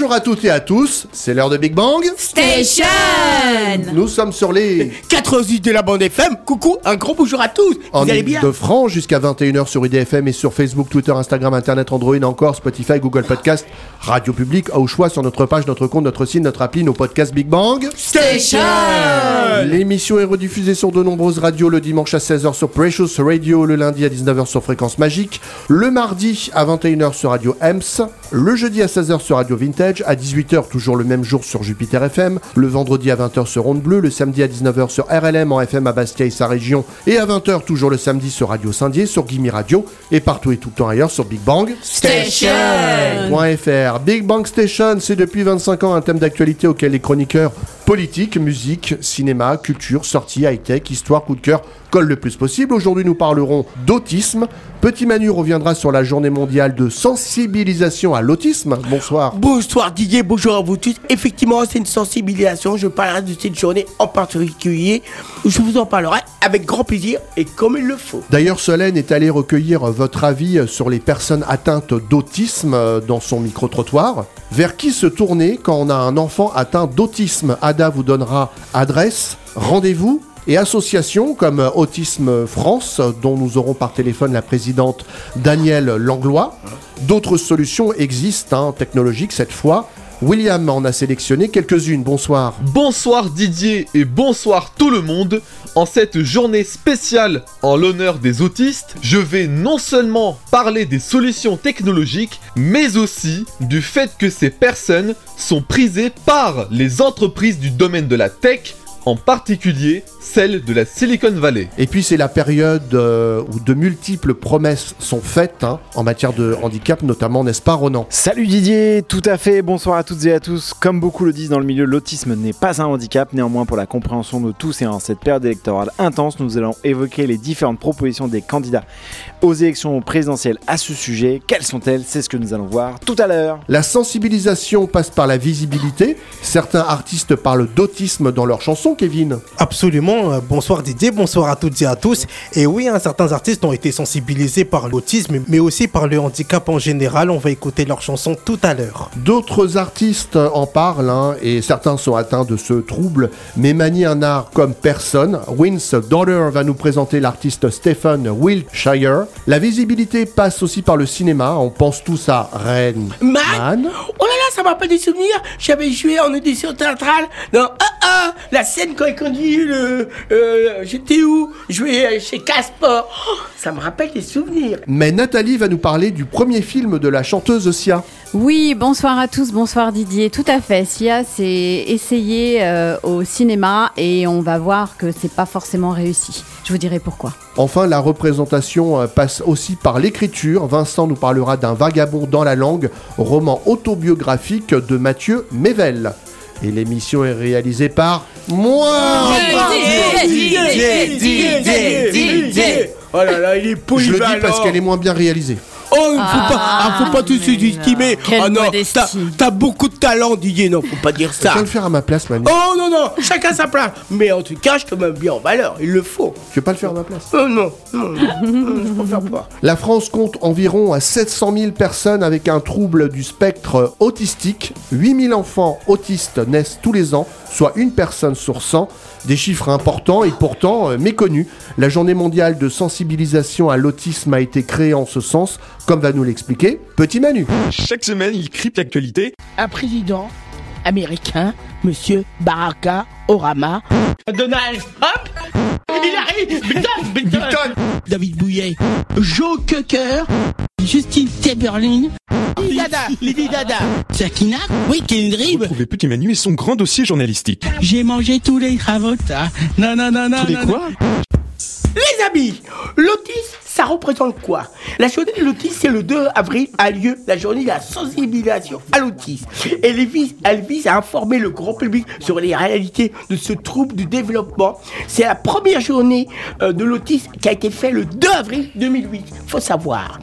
Bonjour à toutes et à tous, c'est l'heure de Big Bang. Station Nous sommes sur les 88 de la bande FM. Coucou, un gros bonjour à tous. en Vous allez bien de France jusqu'à 21h sur IDFM et sur Facebook, Twitter, Instagram, Internet, Android, encore Spotify, Google Podcast, Radio Public, au choix sur notre page, notre compte, notre site, notre appli, nos podcasts Big Bang. Station L'émission est rediffusée sur de nombreuses radios le dimanche à 16h sur Precious Radio, le lundi à 19h sur Fréquence Magique, le mardi à 21h sur Radio EMS, le jeudi à 16h sur Radio Vintage, à 18h toujours le même jour sur Jupiter FM, le vendredi à 20h sur Onde Bleue, le samedi à 19h sur RLM en FM à Bastia et sa région, et à 20h toujours le samedi sur Radio Saint-Dié, sur Gimme Radio, et partout et tout le temps ailleurs sur Big Bang. Station .fr. Big Bang Station, c'est depuis 25 ans un thème d'actualité auquel les chroniqueurs politique, musique, cinéma, culture, sorties, high-tech, histoire, coup de cœur collent le plus possible. Aujourd'hui, nous parlerons d'autisme. Petit Manu reviendra sur la journée mondiale de sensibilisation à l'autisme. Bonsoir. Bonsoir Didier, bonjour à vous tous. Effectivement, c'est une sensibilisation. Je parlerai de cette journée en particulier. Je vous en parlerai avec grand plaisir et comme il le faut. D'ailleurs, Solène est allée recueillir votre avis sur les personnes atteintes d'autisme euh, dans son micro-trottoir. Vers qui se tourner quand on a un enfant atteint d'autisme? Vous donnera adresse, rendez-vous et associations comme Autisme France, dont nous aurons par téléphone la présidente Danielle Langlois. D'autres solutions existent, hein, technologiques cette fois. William en a sélectionné quelques-unes. Bonsoir. Bonsoir Didier et bonsoir tout le monde. En cette journée spéciale en l'honneur des autistes, je vais non seulement parler des solutions technologiques, mais aussi du fait que ces personnes sont prisées par les entreprises du domaine de la tech, en particulier celle de la Silicon Valley. Et puis c'est la période euh, où de multiples promesses sont faites hein, en matière de handicap, notamment, n'est-ce pas Ronan? Salut Didier, tout à fait, bonsoir à toutes et à tous. Comme beaucoup le disent dans le milieu, l'autisme n'est pas un handicap, néanmoins pour la compréhension de tous et en cette période électorale intense, nous allons évoquer les différentes propositions des candidats aux élections présidentielles à ce sujet. Quelles sont-elles? C'est ce que nous allons voir tout à l'heure. La sensibilisation passe par la visibilité. Certains artistes parlent d'autisme dans leurs chansons, Kevin. Absolument. Euh, Bonsoir Didier, bonsoir à toutes et à tous. Et oui, hein, certains artistes ont été sensibilisés par l'autisme, mais aussi par le handicap en général. On va écouter leurs chansons tout à l'heure. D'autres artistes en parlent, hein, et certains sont atteints de ce trouble, mais manient un art comme personne. Win's Daughter va nous présenter l'artiste Stephen Wiltshire. La visibilité passe aussi par le cinéma. On pense tous à Rain Man? Man. Oh là là, ça m'a pas des souvenirs. J'avais joué en audition théâtrale dans ah, ah, la scène quand il conduit le. euh, J'étais où? Joué chez Casper. Oh, ça me rappelle des souvenirs. Mais Nathalie va nous parler du premier film de la chanteuse Sia. Oui, bonsoir à tous, bonsoir Didier. Tout à fait. Sia s'est essayé euh, au cinéma et on va voir que c'est pas forcément réussi. Je vous dirai pourquoi. Enfin, la représentation euh, passe aussi par l'écriture. Vincent nous parlera d'un vagabond dans la langue, roman autobiographique de Mathieu Mével. Et l'émission est réalisée par moi. Oh là là, il est Je le polyvalent. dis parce qu'elle est moins bien réalisée. Il faut pas, ah, faut pas tout sous-estimer. Oh non, modestie. t'as beaucoup de talent, Didier. Non, faut pas dire Tu ça. vas le faire à ma place, Manu. Oh non, non, chacun sa place. Mais en tout cas, je te mets bien en valeur. Il le faut. Tu veux pas le faire à ma place Oh non, non, non, je préfère pas. La France compte environ à 700 000 personnes avec un trouble du spectre autistique. 8 000 enfants autistes naissent tous les ans, soit une personne sur 100. Des chiffres importants et pourtant euh, méconnus. La journée mondiale de sensibilisation à l'autisme a été créée en ce sens, comme va nous l'expliquer Petit Manu. Chaque semaine, il crypte l'actualité. un président américain, monsieur Baraka Orama. Donald Trump? Il arrive! Biden, Biden. David Bouillet. Joe Cocker. Justine Timberlane Lady Dada Lady Dada Sakina Oui, Kendrick. Retrouvez Petit Manu et son grand dossier journalistique. J'ai mangé tous les cravotas. Non, non, non, non. Tous les non, quoi? Les amis, l'autisme, ça représente quoi? La journée de l'autisme, c'est le 2 avril, a lieu la journée de la sensibilisation à l'autisme. Elle vise, à informer le grand public sur les réalités de ce trouble du développement. C'est la première journée euh, de l'autisme qui a été faite le 2 avril 2008. Faut savoir.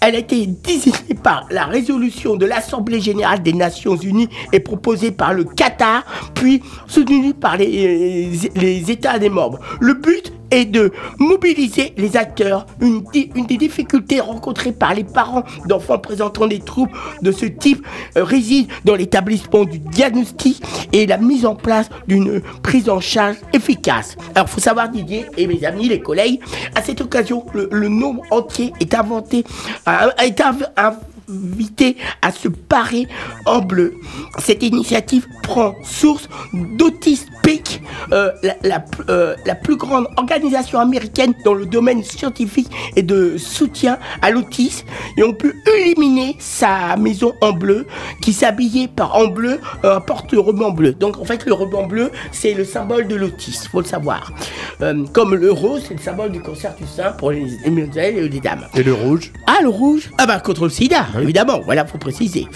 Elle a été désignée par la résolution de l'Assemblée générale des Nations unies et proposée par le Qatar, puis soutenue par les, les États des membres. Le but est de mobiliser les acteurs. Une des difficultés rencontrées par les parents d'enfants présentant des troubles de ce type euh, réside dans l'établissement du diagnostic et la mise en place d'une prise en charge efficace. Alors, faut savoir, Didier et mes amis, les collègues, à cette occasion, le, nombre entier est inventé, a, a été à se parer en bleu. Cette initiative prend source Peak, euh, la, la, euh, la plus grande organisation américaine dans le domaine scientifique et de soutien à l'autisme. Et on peut éliminer sa maison en bleu qui s'habillait par en bleu, euh, porte le ruban bleu. Donc en fait le ruban bleu c'est le symbole de l'autisme, faut le savoir. Euh, comme le rose c'est le symbole du cancer du sein pour les, les et les dames. Et le rouge? Ah, le rouge Ah bah contre le sida, évidemment, voilà, faut préciser.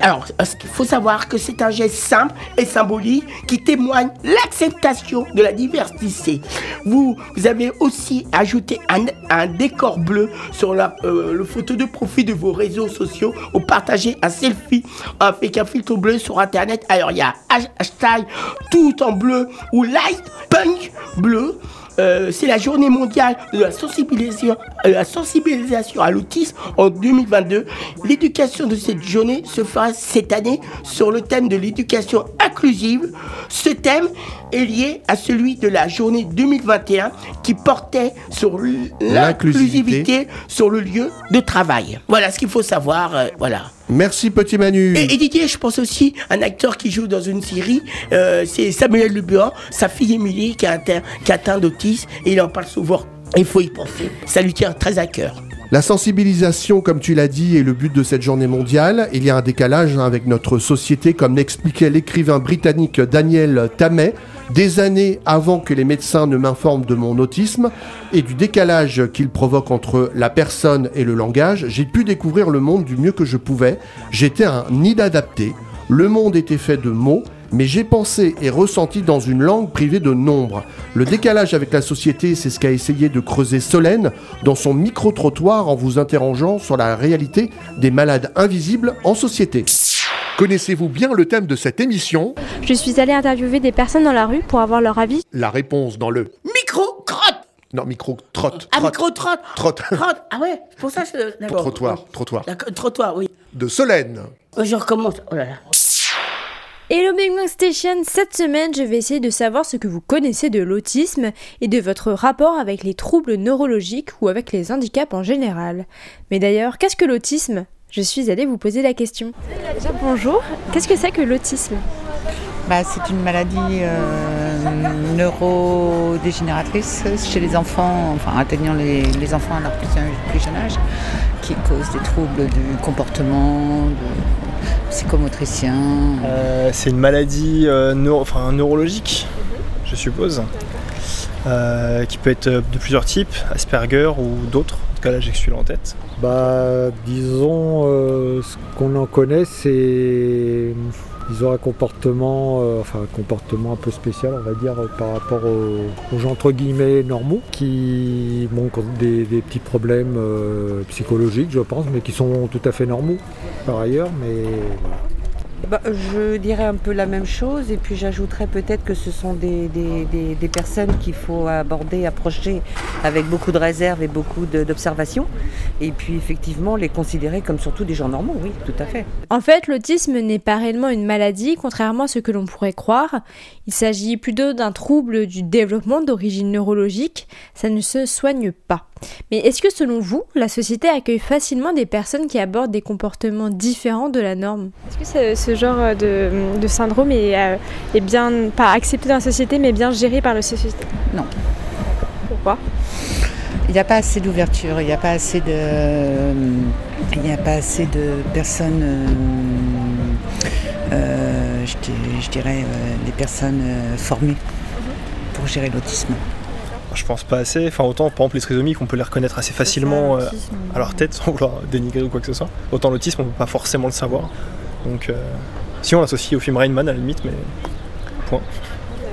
Alors, qu'il faut savoir que c'est un geste simple et symbolique qui témoigne l'acceptation de la diversité? Vous, vous avez aussi ajouté un, décor bleu sur la euh, le photo de profil de vos réseaux sociaux ou partagé un selfie avec un filtre bleu sur internet. Alors, il y a hash- hashtag tout en bleu ou light punk bleu. Euh, c'est la journée mondiale de la sensibilisation, euh, la sensibilisation à l'autisme en 2022. L'éducation de cette journée se fera cette année sur le thème de l'éducation inclusive. Ce thème est lié à celui de la journée 2021 qui portait sur l'inclusivité sur le lieu de travail. Voilà ce qu'il faut savoir. euh, voilà. Merci petit Manu. Et, Didier, je pense aussi un acteur qui joue dans une série, euh, c'est Samuel Lebuan, sa fille Émilie qui a atteint, qui a atteint d'autisme et il en parle souvent. Il faut y penser. Ça lui tient très à cœur. La sensibilisation, comme tu l'as dit, est le but de cette journée mondiale. Il y a un décalage hein, avec notre société, comme l'expliquait l'écrivain britannique Daniel Tammet, des années avant que les médecins ne m'informent de mon autisme et du décalage qu'il provoque entre la personne et le langage. J'ai pu découvrir le monde du mieux que je pouvais. J'étais un inadapté. Le monde était fait de mots, mais j'ai pensé et ressenti dans une langue privée de nombres. Le décalage avec la société, c'est ce qu'a essayé de creuser Solène dans son micro-trottoir en vous interrogeant sur la réalité des malades invisibles en société. Connaissez-vous bien le thème de cette émission? Je suis allée interviewer des personnes dans la rue pour avoir leur avis. La réponse dans le... Micro-crotte Non, micro-trotte. Ah, micro-trotte Trotte. Trotte Ah ouais, c'est pour ça que je... D'accord. Trottoir, trottoir. D'accord, trottoir, oui. De Solène. Euh, Je recommence. Oh là là. Hello Big Bang Station, cette semaine je vais essayer de savoir ce que vous connaissez de l'autisme et de votre rapport avec les troubles neurologiques ou avec les handicaps en général. Mais d'ailleurs, qu'est-ce que l'autisme? Je suis allée vous poser la question. Déjà bonjour, qu'est-ce que c'est que l'autisme? Bah, c'est une maladie euh, neurodégénératrice chez les enfants, enfin atteignant les, les enfants à leur plus, plus jeune âge, qui cause des troubles du comportement, de psychomotricien. Euh, c'est une maladie euh, neuro- enfin, neurologique, je suppose, euh, qui peut être de plusieurs types, Asperger ou d'autres. En tout cas, là, j'ai celui-là en tête. Bah, disons, euh, ce qu'on en connaît, c'est. Ils ont un comportement, euh, enfin un comportement un peu spécial, on va dire, par rapport aux, gens entre guillemets normaux, qui montrent des, petits problèmes euh, psychologiques, je pense, mais qui sont tout à fait normaux par ailleurs. Mais. Bah, je dirais un peu la même chose et puis j'ajouterais peut-être que ce sont des, des- personnes qu'il faut aborder, approcher avec beaucoup de réserve et beaucoup d'observation et puis effectivement les considérer comme surtout des gens normaux, oui, tout à fait. En fait, l'autisme n'est pas réellement une maladie, contrairement à ce que l'on pourrait croire. Il s'agit plutôt d'un trouble du développement d'origine neurologique. Ça ne se soigne pas. Mais est-ce que selon vous, la société accueille facilement des personnes qui abordent des comportements différents de la norme? Est-ce que ce, ce genre de, de syndrome est, euh, est bien, pas accepté dans la société, mais bien géré par la société? Non. Pourquoi? Il n'y a pas assez d'ouverture, il n'y a pas assez de, il n'y a pas assez de personnes, euh, euh, je, di- je dirais, euh, des personnes euh, formées pour gérer l'autisme. Je pense pas assez. Enfin, autant, par exemple, les trisomiques, on peut les reconnaître assez facilement euh, à leur tête sans vouloir dénigrer ou quoi que ce soit. Autant l'autisme, on peut pas forcément le savoir. Donc, euh, si on l'associe au film Rain Man à la limite, mais point.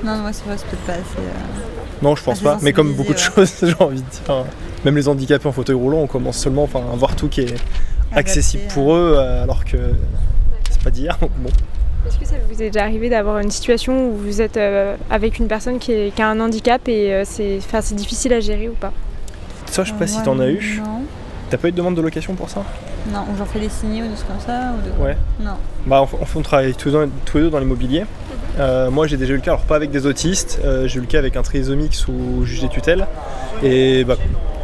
Non, moi, c'est peut-être pas assez. euh, Non, je pense pas. Mais comme beaucoup de choses, j'ai envie de dire. Même les handicapés en fauteuil roulant, on commence seulement enfin, à voir tout qui est accessible pour eux, alors que c'est pas d'hier. Bon. Est-ce que ça vous est déjà arrivé d'avoir une situation où vous êtes euh, avec une personne qui, est- qui a un handicap et euh, c'est enfin, c'est difficile à gérer ou pas? Ça, je sais pas si t'en as eu. Non. T'as pas eu de demande de location pour ça? Non, ou j'en fais des signaux ou des trucs comme ça ou de... Ouais. Non. Bah, en fait, on travaille tous, dans- tous les deux dans l'immobilier. Euh, moi, j'ai déjà eu le cas, alors pas avec des autistes, euh, j'ai eu le cas avec un trisomique sous juge des tutelles. Et bah,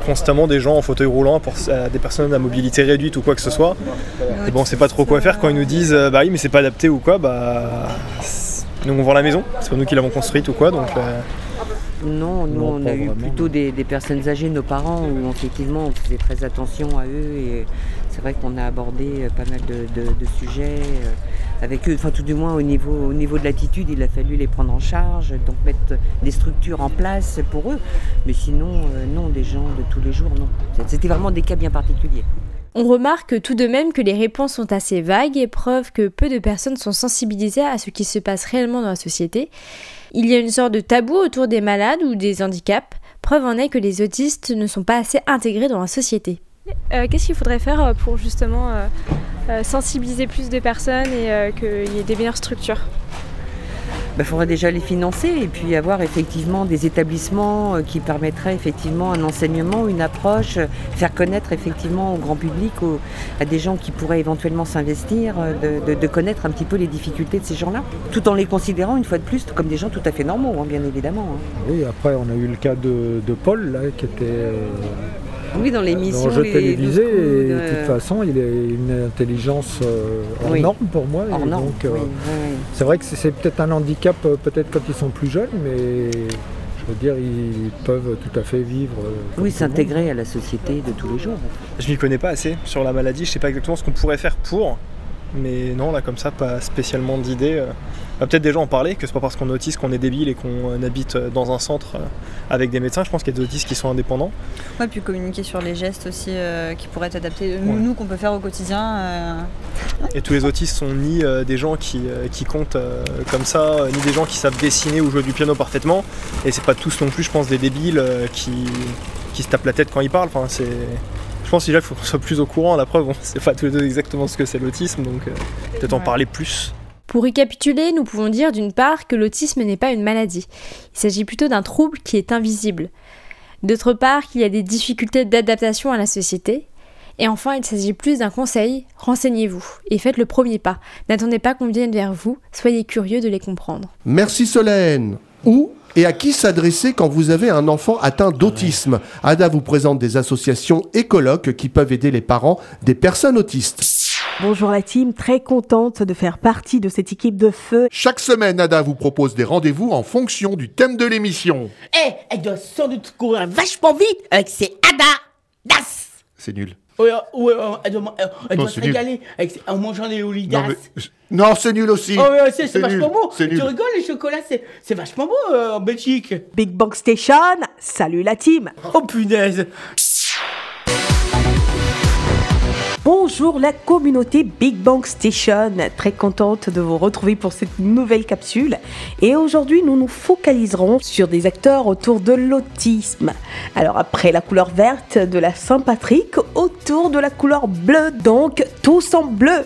constamment des gens en fauteuil roulant pour des personnes à mobilité réduite ou quoi que ce soit. Et bon, on sait pas trop quoi faire quand ils nous disent euh, bah oui, mais c'est pas adapté ou quoi. Bah, nous on vend la maison, c'est pas nous qui l'avons construite ou quoi, donc. Non, nous Non, on a eu plutôt des, des personnes âgées, nos parents, où effectivement on faisait très attention à eux et c'est vrai qu'on a abordé euh, pas mal de, de- de sujets euh, avec eux, enfin tout du moins au niveau, au niveau de l'attitude, il a fallu les prendre en charge, donc mettre des structures en place pour eux. Mais sinon, euh, non, des gens de tous les jours, non. C'était vraiment des cas bien particuliers. On remarque tout de même que les réponses sont assez vagues et preuve que peu de personnes sont sensibilisées à ce qui se passe réellement dans la société. Il y a une sorte de tabou autour des malades ou des handicaps. Preuve en est que les autistes ne sont pas assez intégrés dans la société. Euh, Qu'est-ce qu'il faudrait faire euh, pour justement euh, sensibiliser plus de personnes et qu'il y ait des meilleures structures? Il faudrait déjà les financer et puis avoir effectivement des établissements euh, qui permettraient effectivement un enseignement, une approche, euh, faire connaître effectivement au grand public, à des gens qui pourraient éventuellement s'investir, euh, de, connaître un petit peu les difficultés de ces gens-là, tout en les considérant une fois de plus comme des gens tout à fait normaux, hein, bien évidemment. hein. Oui, après on a eu le cas de, de Paul là, qui était Oui, dans l'émission. dans le jeu les télévisé et de de- toute façon il a une intelligence euh, hors Oui. norme pour moi. et Hors norme, donc, euh, oui, oui, oui. C'est vrai que c'est- c'est peut-être un handicap euh, peut-être quand ils sont plus jeunes, mais je veux dire ils peuvent tout à fait vivre. euh, Oui, s'intégrer à la société de tous les jours. Je m'y connais pas assez sur la maladie, je sais pas exactement ce qu'on pourrait faire pour, mais non, là comme ça, pas spécialement d'idées. Euh. Bah, Peut-être déjà en parler, que c'est pas parce qu'on est autiste qu'on est débile et qu'on euh, habite euh, dans un centre euh, avec des médecins. Je pense qu'il y a des autistes qui sont indépendants. Ouais, puis communiquer sur les gestes aussi euh, qui pourraient être adaptés, nous, nous, qu'on peut faire au quotidien. euh, Et tous les autistes sont ni euh, des gens qui, qui comptent comme ça, ni des gens qui savent dessiner ou jouer du piano parfaitement. Et c'est pas tous non plus, je pense, des débiles qui, qui se tapent la tête quand ils parlent. Enfin, c'est... Je pense déjà qu'il faut qu'on soit plus au courant. La preuve, on sait pas tous les deux exactement ce que c'est l'autisme, donc euh, peut-être en parler plus. Pour récapituler, nous pouvons dire d'une part que l'autisme n'est pas une maladie. Il s'agit plutôt d'un trouble qui est invisible. D'autre part, qu'il y a des difficultés d'adaptation à la société. Et enfin, il s'agit plus d'un conseil, renseignez-vous et faites le premier pas. N'attendez pas qu'on vienne vers vous, soyez curieux de les comprendre. Merci Solène. Où et à qui s'adresser quand vous avez un enfant atteint d'autisme? Ada vous présente des associations écologues qui peuvent aider les parents des personnes autistes. Bonjour la team, très contente de faire partie de cette équipe de feu. Chaque semaine, Ada vous propose des rendez-vous en fonction du thème de l'émission. Eh, elle doit sans doute courir vachement vite avec ses Ada Das C'est nul. Ouais, ouais, ouais, elle doit, elle- Non, doit se c'est nul. régaler avec ses- en mangeant des Non, oligas. mais- Non, c'est nul aussi. Oh, ouais, c'est c'est nul. vachement beau. C'est Tu nul. rigoles, les chocolats, c'est c'est vachement beau euh, en Belgique. Big Bang Station, salut la team. Oh punaise. Bonjour la communauté Big Bang Station, très contente de vous retrouver pour cette nouvelle capsule. Et aujourd'hui, nous nous focaliserons sur des acteurs autour de l'autisme. Alors après la couleur verte de la Saint-Patrick, autour de la couleur bleue, donc tous en bleu.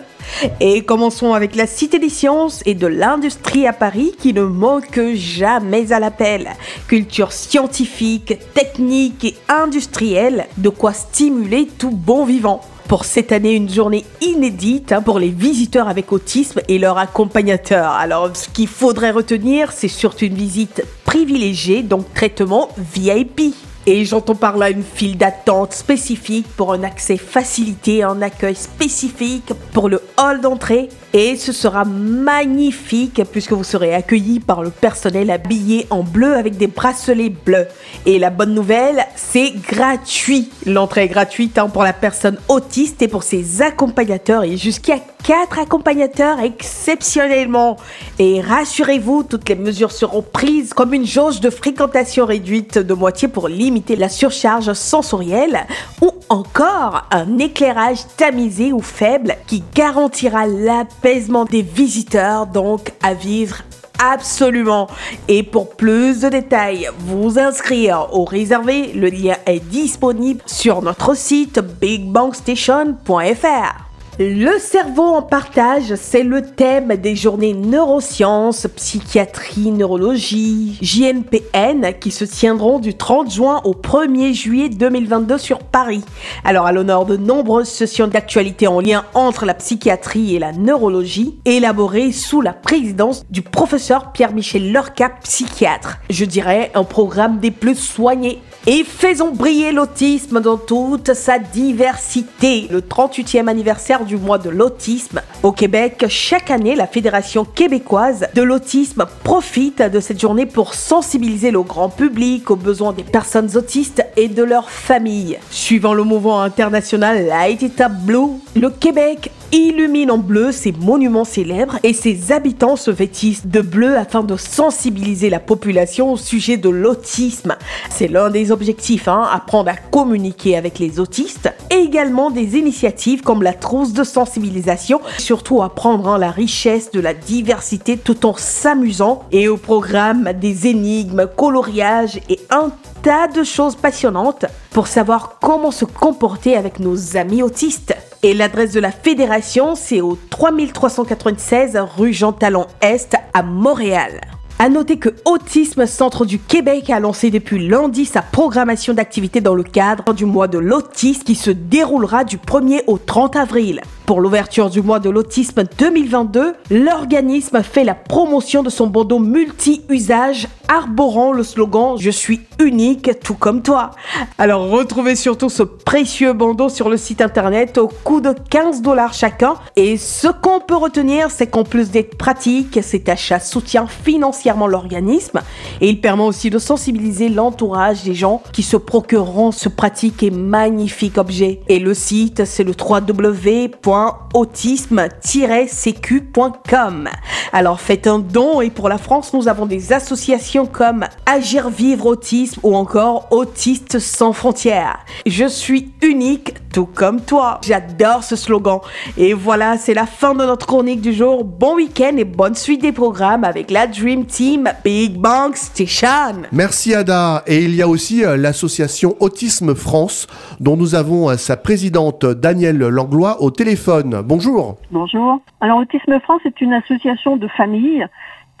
Et commençons avec la Cité des Sciences et de l'Industrie à Paris qui ne manque jamais à l'appel. Culture scientifique, technique et industrielle, de quoi stimuler tout bon vivant. Pour cette année, une journée inédite hein, pour les visiteurs avec autisme et leurs accompagnateurs. Alors, ce qu'il faudrait retenir, c'est surtout une visite privilégiée, donc traitement VIP. Et j'entends par là une file d'attente spécifique pour un accès facilité, un accueil spécifique pour le hall d'entrée. Et ce sera magnifique puisque vous serez accueillis par le personnel habillé en bleu avec des bracelets bleus. Et la bonne nouvelle, c'est gratuit. L'entrée est gratuite hein, pour la personne autiste et pour ses accompagnateurs et jusqu'à 4 accompagnateurs exceptionnellement. Et rassurez-vous, toutes les mesures seront prises comme une jauge de fréquentation réduite de moitié pour limiter la surcharge sensorielle ou encore un éclairage tamisé ou faible qui garantira l'apaisement des visiteurs, donc à vivre Absolument. Et pour plus de détails, vous inscrire ou réserver, le lien est disponible sur notre site bigbankstation.fr. Le cerveau en partage, c'est le thème des journées neurosciences, psychiatrie, neurologie, JNPN qui se tiendront du 30 juin au 1er juillet 2022 sur Paris. Alors à l'honneur de nombreuses sessions d'actualité en lien entre la psychiatrie et la neurologie, élaborées sous la présidence du professeur Pierre-Michel Lorca, psychiatre. Je dirais un programme des plus soignés et faisons briller l'autisme dans toute sa diversité. Le 38e anniversaire du mois de l'autisme au Québec, chaque année, la Fédération québécoise de l'autisme profite de cette journée pour sensibiliser le grand public aux besoins des personnes autistes et de leurs familles. Suivant le mouvement international Light It Up Blue, le Québec illumine en bleu ses monuments célèbres et ses habitants se vêtissent de bleu afin de sensibiliser la population au sujet de l'autisme. C'est l'un des objectifs, hein, apprendre à communiquer avec les autistes et également des initiatives comme la trousse de sensibilisation, surtout apprendre hein, la richesse de la diversité tout en s'amusant et au programme des énigmes, coloriages et un tas de choses passionnantes pour savoir comment se comporter avec nos amis autistes. Et l'adresse de la fédération, c'est au 3396 rue Jean Talon Est à Montréal. À noter que Autisme Centre du Québec a lancé depuis lundi sa programmation d'activités dans le cadre du mois de l'autisme qui se déroulera du 1er au 30 avril. Pour l'ouverture du mois de l'autisme 2022, l'organisme fait la promotion de son bandeau multi-usage arborant le slogan Je suis unique tout comme toi. Alors retrouvez surtout ce précieux bandeau sur le site internet au coût de 15 dollars chacun et ce qu'on peut retenir c'est qu'en plus d'être pratique, cet achat soutient financièrement l'organisme et il permet aussi de sensibiliser l'entourage des gens qui se procureront ce pratique et magnifique objet. Et le site c'est le 3w www.autisme-sécu.com. Alors faites un don et pour la France, nous avons des associations comme Agir Vivre Autisme ou encore Autistes sans frontières. Je suis unique, tout comme toi. J'adore ce slogan. Et voilà, c'est la fin de notre chronique du jour. Bon week-end et bonne suite des programmes avec la Dream Team Big Bang Station. Merci Ada. Et il y a aussi euh, l'association Autisme France dont nous avons euh, sa présidente Danielle Langlois au téléphone. Bonjour. Bonjour. Alors Autisme France est une association de familles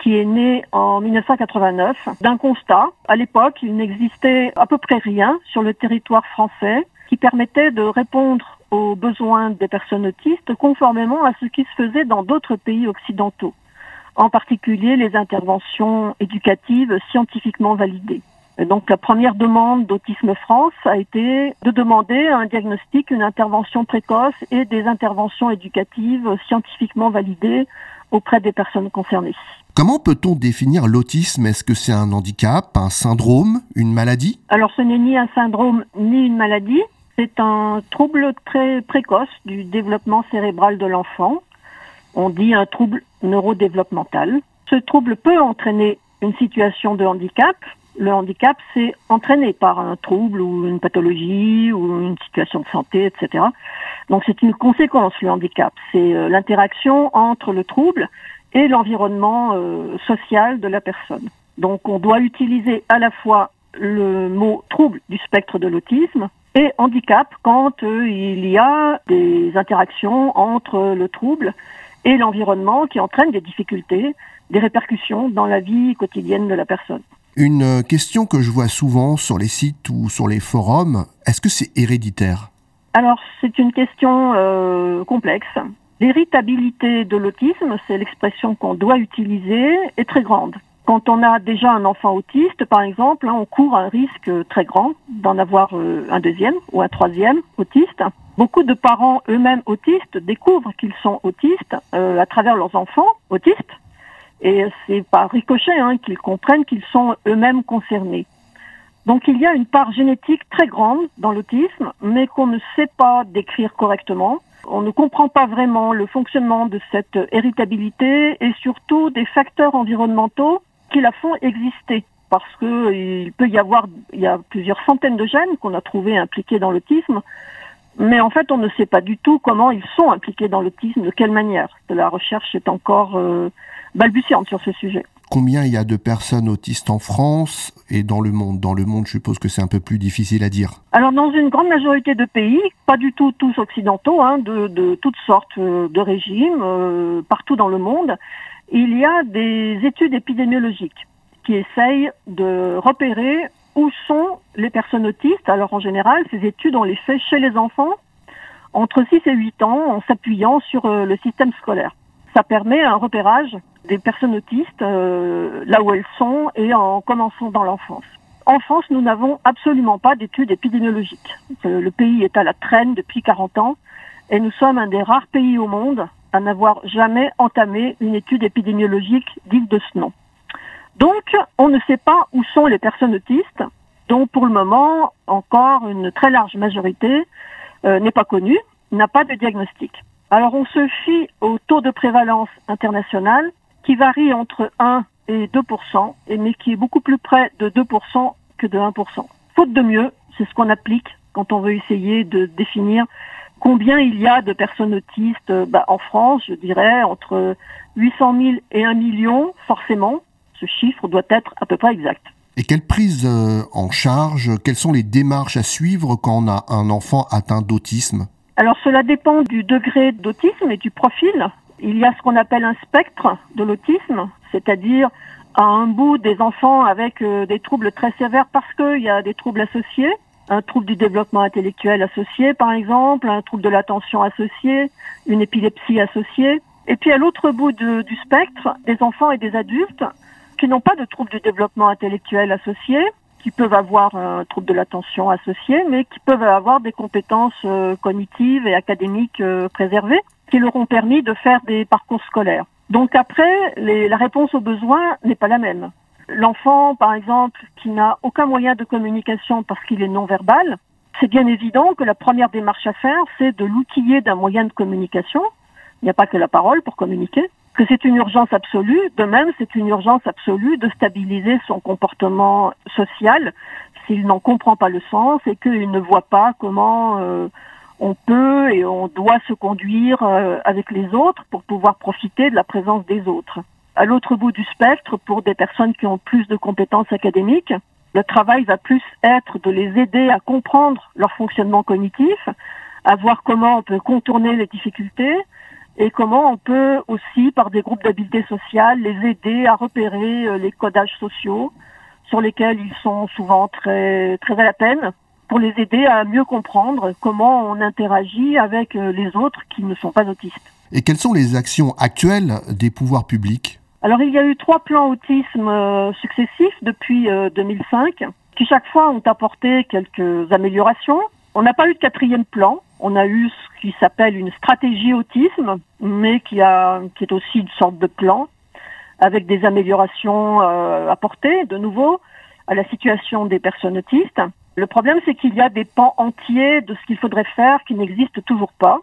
qui est née en 1989 d'un constat. À l'époque, il n'existait à peu près rien sur le territoire français qui permettait de répondre aux besoins des personnes autistes conformément à ce qui se faisait dans d'autres pays occidentaux, en particulier les interventions éducatives scientifiquement validées. Et donc la première demande d'Autisme France a été de demander un diagnostic, une intervention précoce et des interventions éducatives scientifiquement validées auprès des personnes concernées. Comment peut-on définir l'autisme? Est-ce que c'est un handicap, un syndrome, une maladie? Alors ce n'est ni un syndrome ni une maladie. C'est un trouble très précoce du développement cérébral de l'enfant. On dit un trouble neurodéveloppemental. Ce trouble peut entraîner une situation de handicap. Le handicap, c'est entraîné par un trouble ou une pathologie ou une situation de santé, etc. Donc c'est une conséquence, le handicap. C'est euh, l'interaction entre le trouble et l'environnement euh, social de la personne. Donc on doit utiliser à la fois le mot trouble du spectre de l'autisme et handicap quand euh, il y a des interactions entre le trouble et l'environnement qui entraînent des difficultés, des répercussions dans la vie quotidienne de la personne. Une question que je vois souvent sur les sites ou sur les forums, est-ce que c'est héréditaire? Alors c'est une question euh, complexe. L'héritabilité de l'autisme, c'est l'expression qu'on doit utiliser, est très grande. Quand on a déjà un enfant autiste, par exemple, hein, on court un risque très grand d'en avoir euh, un deuxième ou un troisième autiste. Beaucoup de parents eux-mêmes autistes découvrent qu'ils sont autistes euh, à travers leurs enfants autistes. Et c'est par ricochet hein, qu'ils comprennent qu'ils sont eux-mêmes concernés. Donc il y a une part génétique très grande dans l'autisme, mais qu'on ne sait pas décrire correctement. On ne comprend pas vraiment le fonctionnement de cette héritabilité et surtout des facteurs environnementaux qui la font exister. Parce que il peut y avoir, il y a plusieurs centaines de gènes qu'on a trouvés impliqués dans l'autisme, mais en fait on ne sait pas du tout comment ils sont impliqués dans l'autisme, de quelle manière. La recherche est encore euh, balbutiante sur ce sujet. Combien il y a de personnes autistes en France et dans le monde? Dans le monde, je suppose que c'est un peu plus difficile à dire. Alors dans une grande majorité de pays, pas du tout tous occidentaux, hein, de, de, toutes sortes euh, de régimes, euh, partout dans le monde, il y a des études épidémiologiques qui essayent de repérer où sont les personnes autistes. Alors en général, ces études, on les fait chez les enfants entre 6 et 8 ans en s'appuyant sur euh, le système scolaire. Ça permet un repérage des personnes autistes euh, là où elles sont et en commençant dans l'enfance. En France, nous n'avons absolument pas d'études épidémiologiques. Euh, le pays est à la traîne depuis 40 ans et nous sommes un des rares pays au monde à n'avoir jamais entamé une étude épidémiologique digne de ce nom. Donc, on ne sait pas où sont les personnes autistes, dont pour le moment, encore une très large majorité euh, n'est pas connue, n'a pas de diagnostic. Alors, on se fie au taux de prévalence international qui varie entre 1 et 2 et mais qui est beaucoup plus près de 2% que de 1% Faute de mieux, c'est ce qu'on applique quand on veut essayer de définir combien il y a de personnes autistes bah, en France, je dirais entre 800 000 et 1 million, forcément. Ce chiffre doit être à peu près exact. Et quelle prise euh, en charge, quelles sont les démarches à suivre quand on a un enfant atteint d'autisme? Alors cela dépend du degré d'autisme et du profil il y a ce qu'on appelle un spectre de l'autisme, c'est-à-dire à un bout des enfants avec euh, des troubles très sévères parce qu'il y a des troubles associés, un trouble du développement intellectuel associé par exemple, un trouble de l'attention associé, une épilepsie associée. Et puis à l'autre bout du spectre, des enfants et des adultes qui n'ont pas de trouble du développement intellectuel associé, qui peuvent avoir un trouble de l'attention associé, mais qui peuvent avoir des compétences euh, cognitives et académiques euh, préservées qui leur ont permis de faire des parcours scolaires. Donc après, la réponse aux besoins n'est pas la même. L'enfant, par exemple, qui n'a aucun moyen de communication parce qu'il est non-verbal, c'est bien évident que la première démarche à faire, c'est de l'outiller d'un moyen de communication. Il n'y a pas que la parole pour communiquer. Que c'est une urgence absolue. De même, c'est une urgence absolue de stabiliser son comportement social s'il n'en comprend pas le sens et qu'il ne voit pas comment euh, on peut et on doit se conduire euh, avec les autres pour pouvoir profiter de la présence des autres. À l'autre bout du spectre, pour des personnes qui ont plus de compétences académiques, le travail va plus être de les aider à comprendre leur fonctionnement cognitif, à voir comment on peut contourner les difficultés et comment on peut aussi, par des groupes d'habileté sociale, les aider à repérer euh, les codages sociaux sur lesquels ils sont souvent très, très à la peine pour les aider à mieux comprendre comment on interagit avec euh, les autres qui ne sont pas autistes. Et quelles sont les actions actuelles des pouvoirs publics? Alors il y a eu trois plans autisme euh, successifs depuis 2005 euh, qui chaque fois ont apporté quelques améliorations. On n'a pas eu de quatrième plan. On a eu ce qui s'appelle une stratégie autisme, mais qui, a, qui est aussi une sorte de plan avec des améliorations apportées de nouveau à la situation des personnes autistes. Le problème, c'est qu'il y a des pans entiers de ce qu'il faudrait faire qui n'existent toujours pas.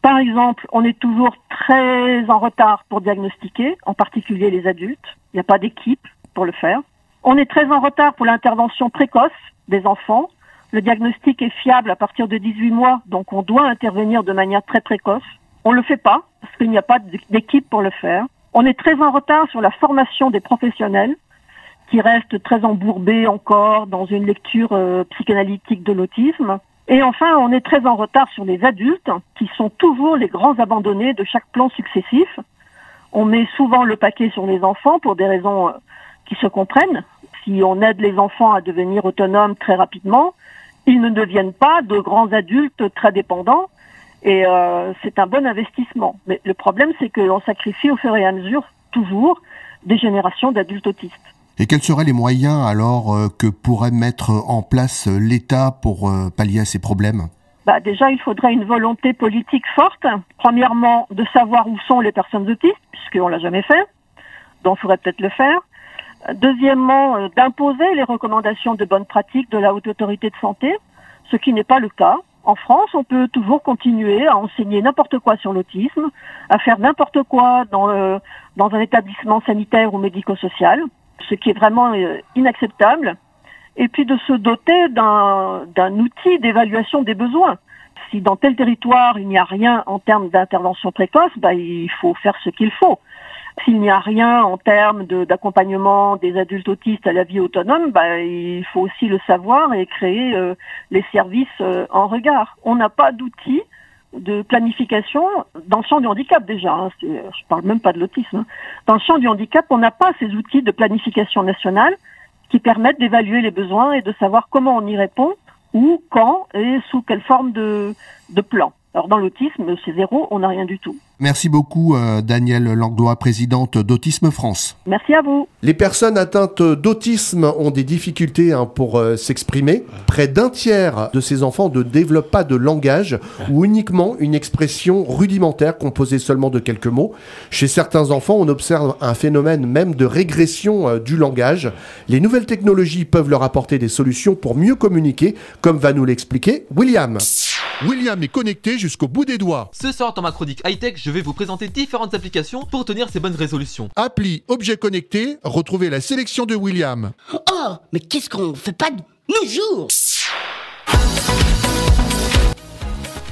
Par exemple, on est toujours très en retard pour diagnostiquer, en particulier les adultes. Il n'y a pas d'équipe pour le faire. On est très en retard pour l'intervention précoce des enfants. Le diagnostic est fiable à partir de 18 mois, donc on doit intervenir de manière très précoce. On ne le fait pas parce qu'il n'y a pas d'équipe pour le faire. On est très en retard sur la formation des professionnels qui reste très embourbé encore dans une lecture euh, psychanalytique de l'autisme. Et enfin, on est très en retard sur les adultes, qui sont toujours les grands abandonnés de chaque plan successif. On met souvent le paquet sur les enfants pour des raisons euh, qui se comprennent. Si on aide les enfants à devenir autonomes très rapidement, ils ne deviennent pas de grands adultes très dépendants. Et euh, c'est un bon investissement. Mais le problème, c'est qu'on sacrifie au fur et à mesure toujours des générations d'adultes autistes. Et quels seraient les moyens alors euh, que pourrait mettre en place l'État pour euh, pallier à ces problèmes? Bah, déjà, il faudrait une volonté politique forte. Premièrement, de savoir où sont les personnes autistes, puisqu'on l'a jamais fait. Donc, il faudrait peut-être le faire. Deuxièmement, euh, d'imposer les recommandations de bonne pratique de la haute autorité de santé, ce qui n'est pas le cas. En France, on peut toujours continuer à enseigner n'importe quoi sur l'autisme, à faire n'importe quoi euh, dans un établissement sanitaire ou médico-social, ce qui est vraiment euh, inacceptable. Et puis de se doter d'un outil d'évaluation des besoins. Si dans tel territoire il n'y a rien en termes d'intervention précoce, bah, il faut faire ce qu'il faut. S'il n'y a rien en termes d'accompagnement des adultes autistes à la vie autonome, bah, il faut aussi le savoir et créer euh, les services euh, en regard. On n'a pas d'outils de planification dans le champ du handicap déjà. Hein, je ne parle même pas de l'autisme. Hein. Dans le champ du handicap, on n'a pas ces outils de planification nationale qui permettent d'évaluer les besoins et de savoir comment on y répond, où, quand et sous quelle forme de, de plan. Alors dans l'autisme, c'est zéro, on n'a rien du tout. Merci beaucoup euh, Danielle Langlois, présidente d'Autisme France. Merci à vous. Les personnes atteintes d'autisme ont des difficultés hein, pour euh, s'exprimer. Près d'un tiers de ces enfants ne développent pas de langage ou uniquement une expression rudimentaire composée seulement de quelques mots. Chez certains enfants, on observe un phénomène même de régression euh, du langage. Les nouvelles technologies peuvent leur apporter des solutions pour mieux communiquer, comme va nous l'expliquer William. William est connecté jusqu'au bout des doigts. Ce soir dans ma chronique high-tech, je vais vous présenter différentes applications pour tenir ces bonnes résolutions. Appli objet connecté, retrouvez la sélection de William. Oh, mais qu'est-ce qu'on fait pas de nos jours?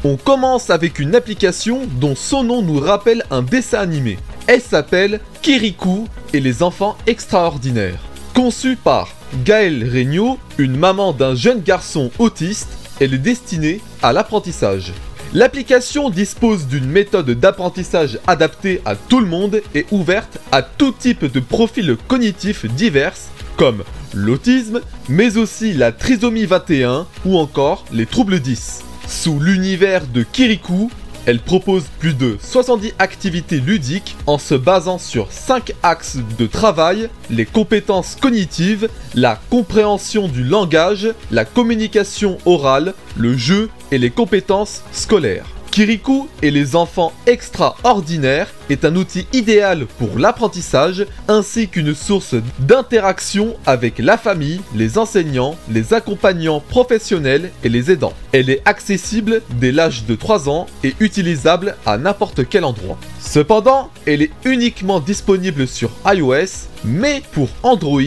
On commence avec une application dont son nom nous rappelle un dessin animé. Elle s'appelle Kirikou et les enfants extraordinaires. Conçue par Gaëlle Regnault, une maman d'un jeune garçon autiste, elle est destinée à l'apprentissage. L'application dispose d'une méthode d'apprentissage adaptée à tout le monde et ouverte à tout type de profils cognitifs divers comme l'autisme, mais aussi la trisomie 21 ou encore les troubles 10. Sous l'univers de Kirikou, elle propose plus de 70 activités ludiques en se basant sur 5 axes de travail, les compétences cognitives, la compréhension du langage, la communication orale, le jeu et les compétences scolaires. Kirikou et les enfants extraordinaires est un outil idéal pour l'apprentissage ainsi qu'une source d'interaction avec la famille, les enseignants, les accompagnants professionnels et les aidants. Elle est accessible dès l'âge de 3 ans et utilisable à n'importe quel endroit. Cependant, elle est uniquement disponible sur iOS, mais pour Android,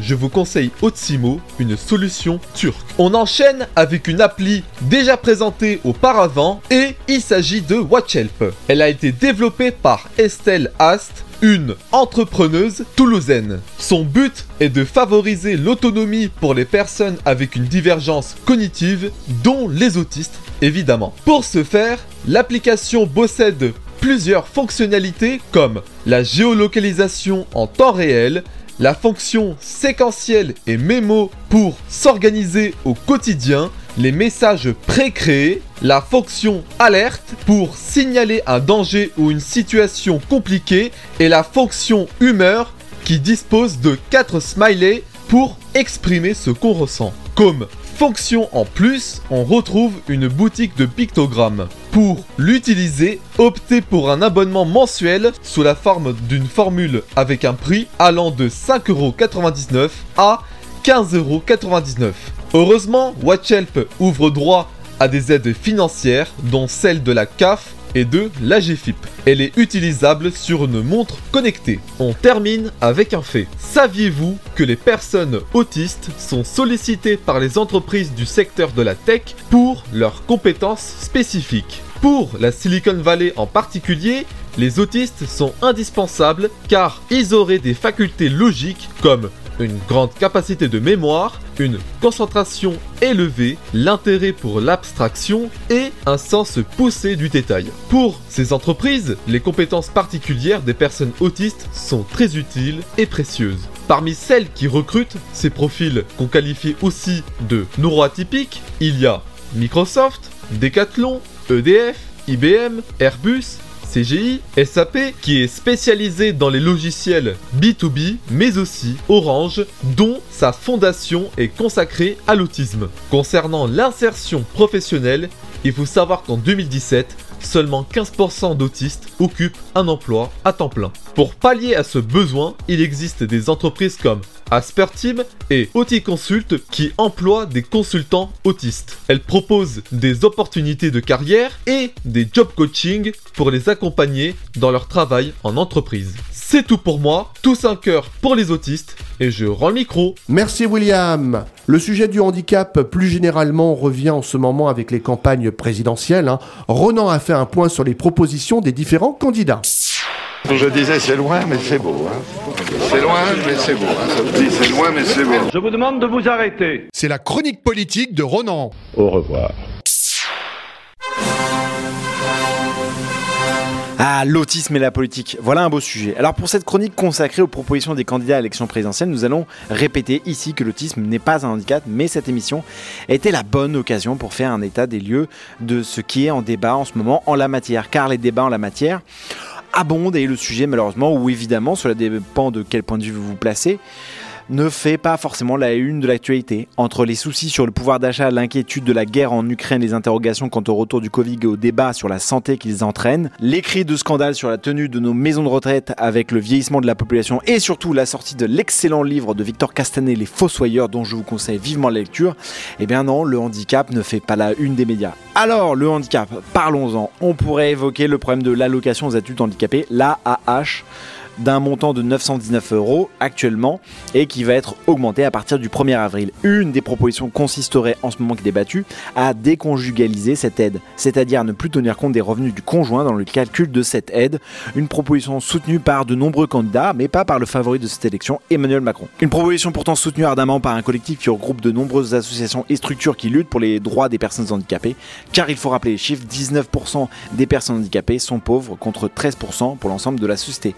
je vous conseille Otsimo, une solution turque. On enchaîne avec une appli déjà présentée auparavant et il s'agit de WatchHelp. Elle a été développée par Estelle Ast, une entrepreneuse toulousaine. Son but est de favoriser l'autonomie pour les personnes avec une divergence cognitive, dont les autistes évidemment. Pour ce faire, l'application possède plusieurs fonctionnalités comme la géolocalisation en temps réel, la fonction séquentielle et mémo pour s'organiser au quotidien, les messages pré-créés, la fonction alerte pour signaler un danger ou une situation compliquée et la fonction humeur qui dispose de 4 smileys pour exprimer ce qu'on ressent. Comme fonction en plus, on retrouve une boutique de pictogrammes. Pour l'utiliser, optez pour un abonnement mensuel sous la forme d'une formule avec un prix allant de 5,99€ à 15,99€. Heureusement, WatchHelp ouvre droit à des aides financières, dont celle de la CAF et de l'AGFIP. Elle est utilisable sur une montre connectée. On termine avec un fait. Saviez-vous que les personnes autistes sont sollicitées par les entreprises du secteur de la tech pour leurs compétences spécifiques? Pour la Silicon Valley en particulier, les autistes sont indispensables car ils auraient des facultés logiques comme une grande capacité de mémoire, une concentration élevée, l'intérêt pour l'abstraction et un sens poussé du détail. Pour ces entreprises, les compétences particulières des personnes autistes sont très utiles et précieuses. Parmi celles qui recrutent ces profils qu'on qualifie aussi de neuroatypiques, il y a Microsoft, Decathlon, EDF, IBM, Airbus, CGI, SAP, qui est spécialisé dans les logiciels B2B, mais aussi Orange, dont sa fondation est consacrée à l'autisme. Concernant l'insertion professionnelle, il faut savoir qu'en 2017, seulement 15% d'autistes occupent un emploi à temps plein. Pour pallier à ce besoin, il existe des entreprises comme Asperteam et Auticonsult qui emploient des consultants autistes. Elles proposent des opportunités de carrière et des job coaching pour les accompagner dans leur travail en entreprise. C'est tout pour moi, tous un cœur pour les autistes, et je rends le micro. Merci William. Le sujet du handicap, plus généralement, revient en ce moment avec les campagnes présidentielles. hein. Ronan a fait un point sur les propositions des différents candidats. Je disais c'est loin mais c'est beau. hein. C'est loin mais c'est beau. hein. Ça vous dit c'est loin mais c'est beau. Je vous demande de vous arrêter. C'est la chronique politique de Ronan. Au revoir. Ah, l'autisme et la politique, voilà un beau sujet. Alors pour cette chronique consacrée aux propositions des candidats à l'élection présidentielle, nous allons répéter ici que l'autisme n'est pas un handicap, mais cette émission était la bonne occasion pour faire un état des lieux de ce qui est en débat en ce moment en la matière, car les débats en la matière abondent et le sujet malheureusement, ou évidemment, cela dépend de quel point de vue vous vous placez, ne fait pas forcément la une de l'actualité. Entre les soucis sur le pouvoir d'achat, l'inquiétude de la guerre en Ukraine, les interrogations quant au retour du Covid et au débat sur la santé qu'ils entraînent, les cris de scandale sur la tenue de nos maisons de retraite avec le vieillissement de la population et surtout la sortie de l'excellent livre de Victor Castanet, Les Fossoyeurs, dont je vous conseille vivement la lecture, eh bien non, le handicap ne fait pas la une des médias. Alors, le handicap, parlons-en. On pourrait évoquer le problème de l'allocation aux adultes handicapés, l'AAH d'un montant de 919 euros actuellement et qui va être augmenté à partir du 1er avril. Une des propositions consisterait en ce moment qui est débattue à déconjugaliser cette aide, c'est-à-dire ne plus tenir compte des revenus du conjoint dans le calcul de cette aide. Une proposition soutenue par de nombreux candidats, mais pas par le favori de cette élection, Emmanuel Macron. Une proposition pourtant soutenue ardemment par un collectif qui regroupe de nombreuses associations et structures qui luttent pour les droits des personnes handicapées, car il faut rappeler les chiffres, 19% des personnes handicapées sont pauvres contre 13% pour l'ensemble de la société.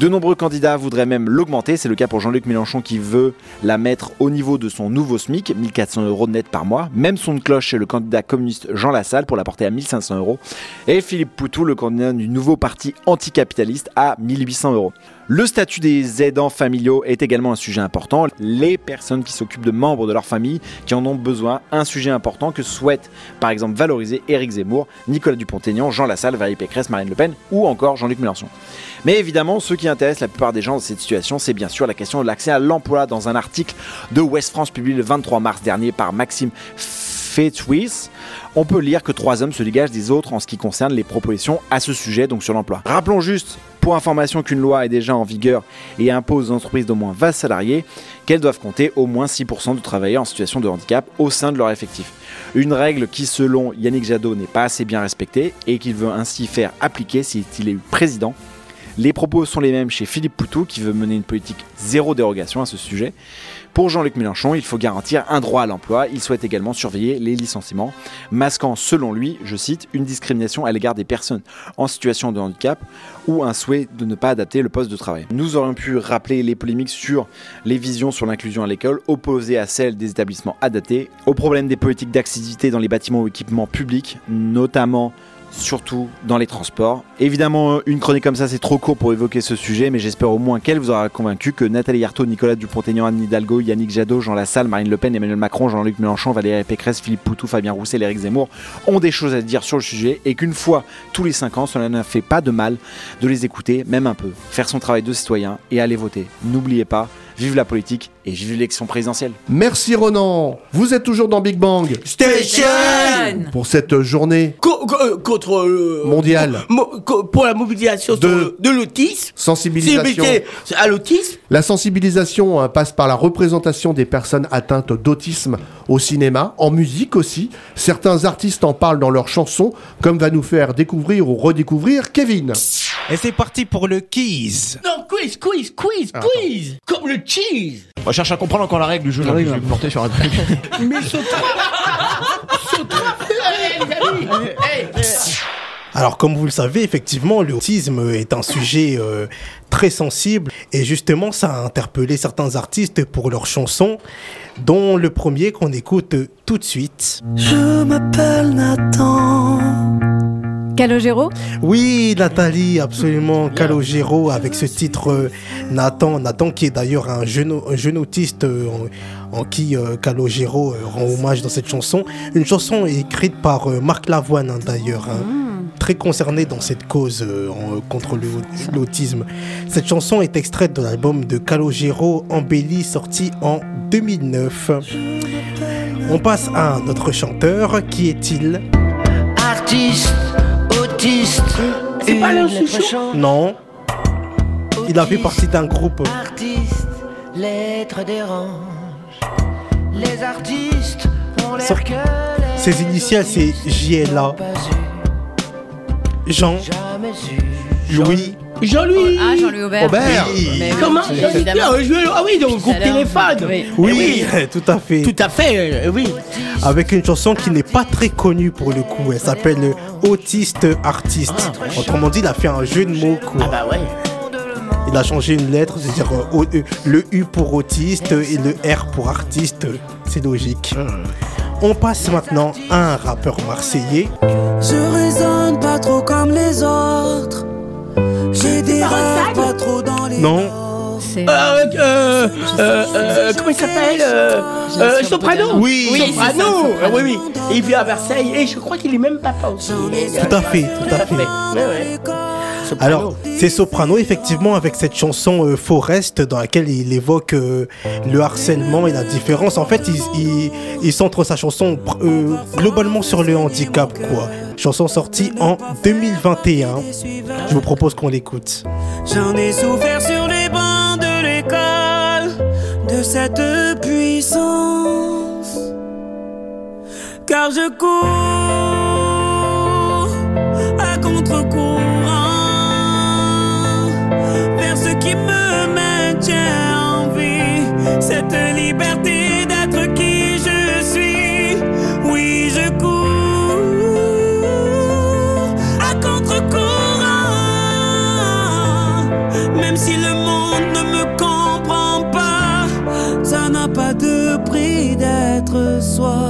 De nombreux candidats voudraient même l'augmenter. C'est le cas pour Jean-Luc Mélenchon qui veut la mettre au niveau de son nouveau SMIC, 1400 euros net par mois. Même son de cloche chez le candidat communiste Jean Lassalle pour la porter à 1500 euros. Et Philippe Poutou, le candidat du nouveau parti anticapitaliste, à 1800 euros. Le statut des aidants familiaux est également un sujet important. Les personnes qui s'occupent de membres de leur famille qui en ont besoin, un sujet important que souhaitent par exemple valoriser Éric Zemmour, Nicolas Dupont-Aignan, Jean Lassalle, Valérie Pécresse, Marine Le Pen ou encore Jean-Luc Mélenchon. Mais évidemment, ce qui intéresse la plupart des gens dans cette situation, c'est bien sûr la question de l'accès à l'emploi dans un article de West France publié le 23 mars dernier par Maxime Fetwis. On peut lire que trois hommes se dégagent des autres en ce qui concerne les propositions à ce sujet, donc sur l'emploi. Rappelons juste, pour information, qu'une loi est déjà en vigueur et impose aux entreprises d'au moins 20 salariés qu'elles doivent compter au moins 6% de travailleurs en situation de handicap au sein de leur effectif. Une règle qui, selon Yannick Jadot, n'est pas assez bien respectée et qu'il veut ainsi faire appliquer s'il est président. Les propos sont les mêmes chez Philippe Poutou qui veut mener une politique zéro dérogation à ce sujet. Pour Jean-Luc Mélenchon, il faut garantir un droit à l'emploi. Il souhaite également surveiller les licenciements, masquant selon lui, je cite, une discrimination à l'égard des personnes en situation de handicap ou un souhait de ne pas adapter le poste de travail. Nous aurions pu rappeler les polémiques sur les visions sur l'inclusion à l'école opposées à celles des établissements adaptés, au problème des politiques d'accessibilité dans les bâtiments ou équipements publics, notamment surtout dans les transports. Évidemment, une chronique comme ça, c'est trop court pour évoquer ce sujet, mais j'espère au moins qu'elle vous aura convaincu que Nathalie Arthaud, Nicolas Dupont-Aignan, Anne Hidalgo, Yannick Jadot, Jean Lassalle, Marine Le Pen, Emmanuel Macron, Jean-Luc Mélenchon, Valérie Pécresse, Philippe Poutou, Fabien Roussel, Éric Zemmour ont des choses à dire sur le sujet et qu'une fois tous les 5 ans, cela ne fait pas de mal de les écouter, même un peu, faire son travail de citoyen et aller voter. N'oubliez pas, vive la politique et vive l'élection présidentielle. Merci Ronan. Vous êtes toujours dans Big Bang Station pour cette journée Co- co- euh, contre le mondiale. mo- co- pour la mobilisation de l'autisme, Sensibilisation. À l'autisme. La sensibilisation euh, passe par la représentation des personnes atteintes d'autisme au cinéma, en musique aussi. Certains artistes en parlent dans leurs chansons, comme va nous faire découvrir ou redécouvrir Kevin. Et c'est parti pour le quiz. Non, quiz, quiz, quiz, Ah, quiz, comme le cheese. On cherche à comprendre encore la règle du jeu, donc je vais me porter sur un truc. Mais surtout, hey, les amis, hey. Alors, comme vous le savez, effectivement, l'autisme est un sujet euh, très sensible et justement, ça a interpellé certains artistes pour leurs chansons, dont le premier qu'on écoute tout de suite. Je m'appelle Nathan. Calogero? Oui, Nathalie, absolument. Calogero avec ce titre euh, Nathan. Nathan qui est d'ailleurs un jeune, un jeune autiste euh, en, en qui euh, Calogero rend hommage dans cette chanson. Une chanson écrite par Marc Lavoine hein, d'ailleurs. hein, Très concerné dans cette cause euh, contre l'autisme. Cette chanson est extraite de l'album de Calogero Embelli sorti en 2009. On passe à un autre chanteur. Qui est-il? Artiste, C'est pas Alain Souchon. Non. Il a fait partie d'un groupe. Artiste, dérange. Les artistes ont l'air que Ses initiales, c'est JLA. Jean. Louis. Jean-Louis Ah, Jean-Louis Aubert. Aubert. Oui. Mais oui, Comment évidemment. Ah, je- Ah oui, donc Tout groupe l'heure. téléphone. Oui. Oui, tout à fait. Tout à fait, euh, oui. Avec une chanson qui n'est pas très connue pour le coup. Elle s'appelle Autiste Artiste. Autrement dit, il a fait un jeu de mots. Quoi. Ah bah ouais. Il a changé une lettre, c'est-à-dire euh, euh, le U pour autiste et le R pour artiste. C'est logique. On passe maintenant à un rappeur marseillais. Je raisonne pas trop comme les autres. J'ai des rêves pas trop dans les. Non. Euh, euh, euh, euh, comment il s'appelle euh, euh, Soprano Oui. oui Oui, c'est ça, Soprano. Ah oui, oui. Il vit à Versailles et je crois qu'il est même papa aussi. Tout à fait, tout à fait. Ouais, ouais. Soprano. Alors, c'est Soprano, effectivement, avec cette chanson euh, Forest, dans laquelle il évoque euh, le harcèlement et la différence. En fait, il, il, il centre sa chanson euh, globalement sur le handicap, quoi. Chanson sortie en 2021. Je vous propose qu'on l'écoute. J'en ai souffert sur les bancs de l'école de cette puissance. Car je cours à contre-courant qui me maintient en vie. Cette liberté d'être qui je suis. Oui, je cours à contre-courant. Même si le monde ne me comprend pas, ça n'a pas de prix d'être soi.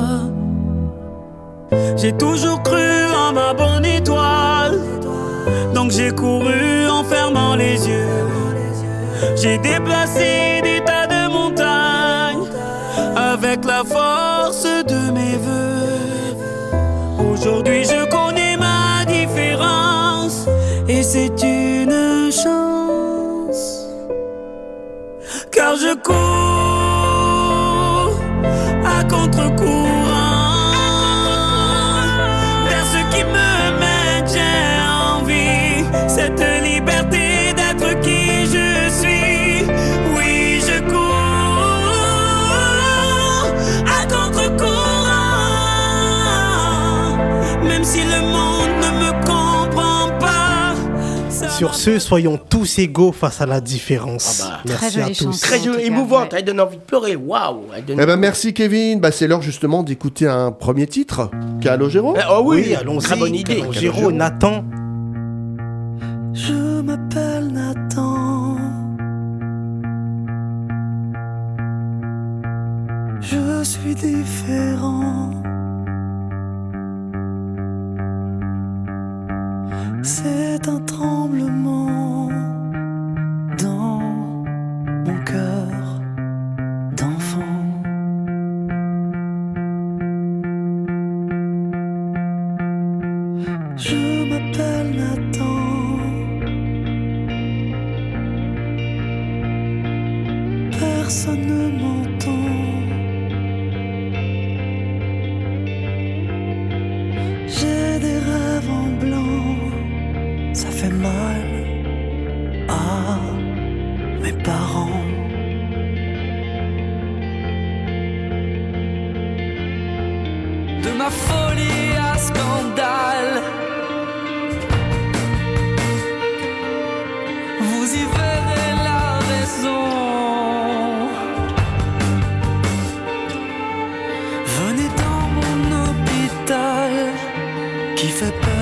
J'ai toujours cru en ma bonne étoile, donc j'ai couru en fermant les yeux. J'ai déplacé Sur ce, soyons tous égaux face à la différence. Merci à tous. Très émouvante. Elle donne envie de pleurer. Waouh. Eh ben merci Kevin, bah, c'est l'heure justement d'écouter un premier titre. Calogero Ah, oh oui, Oui, allons-y. Très bonne idée. Calogero, Nathan. De ma folie à scandale. Vous y verrez la raison. Venez dans mon hôpital qui fait peur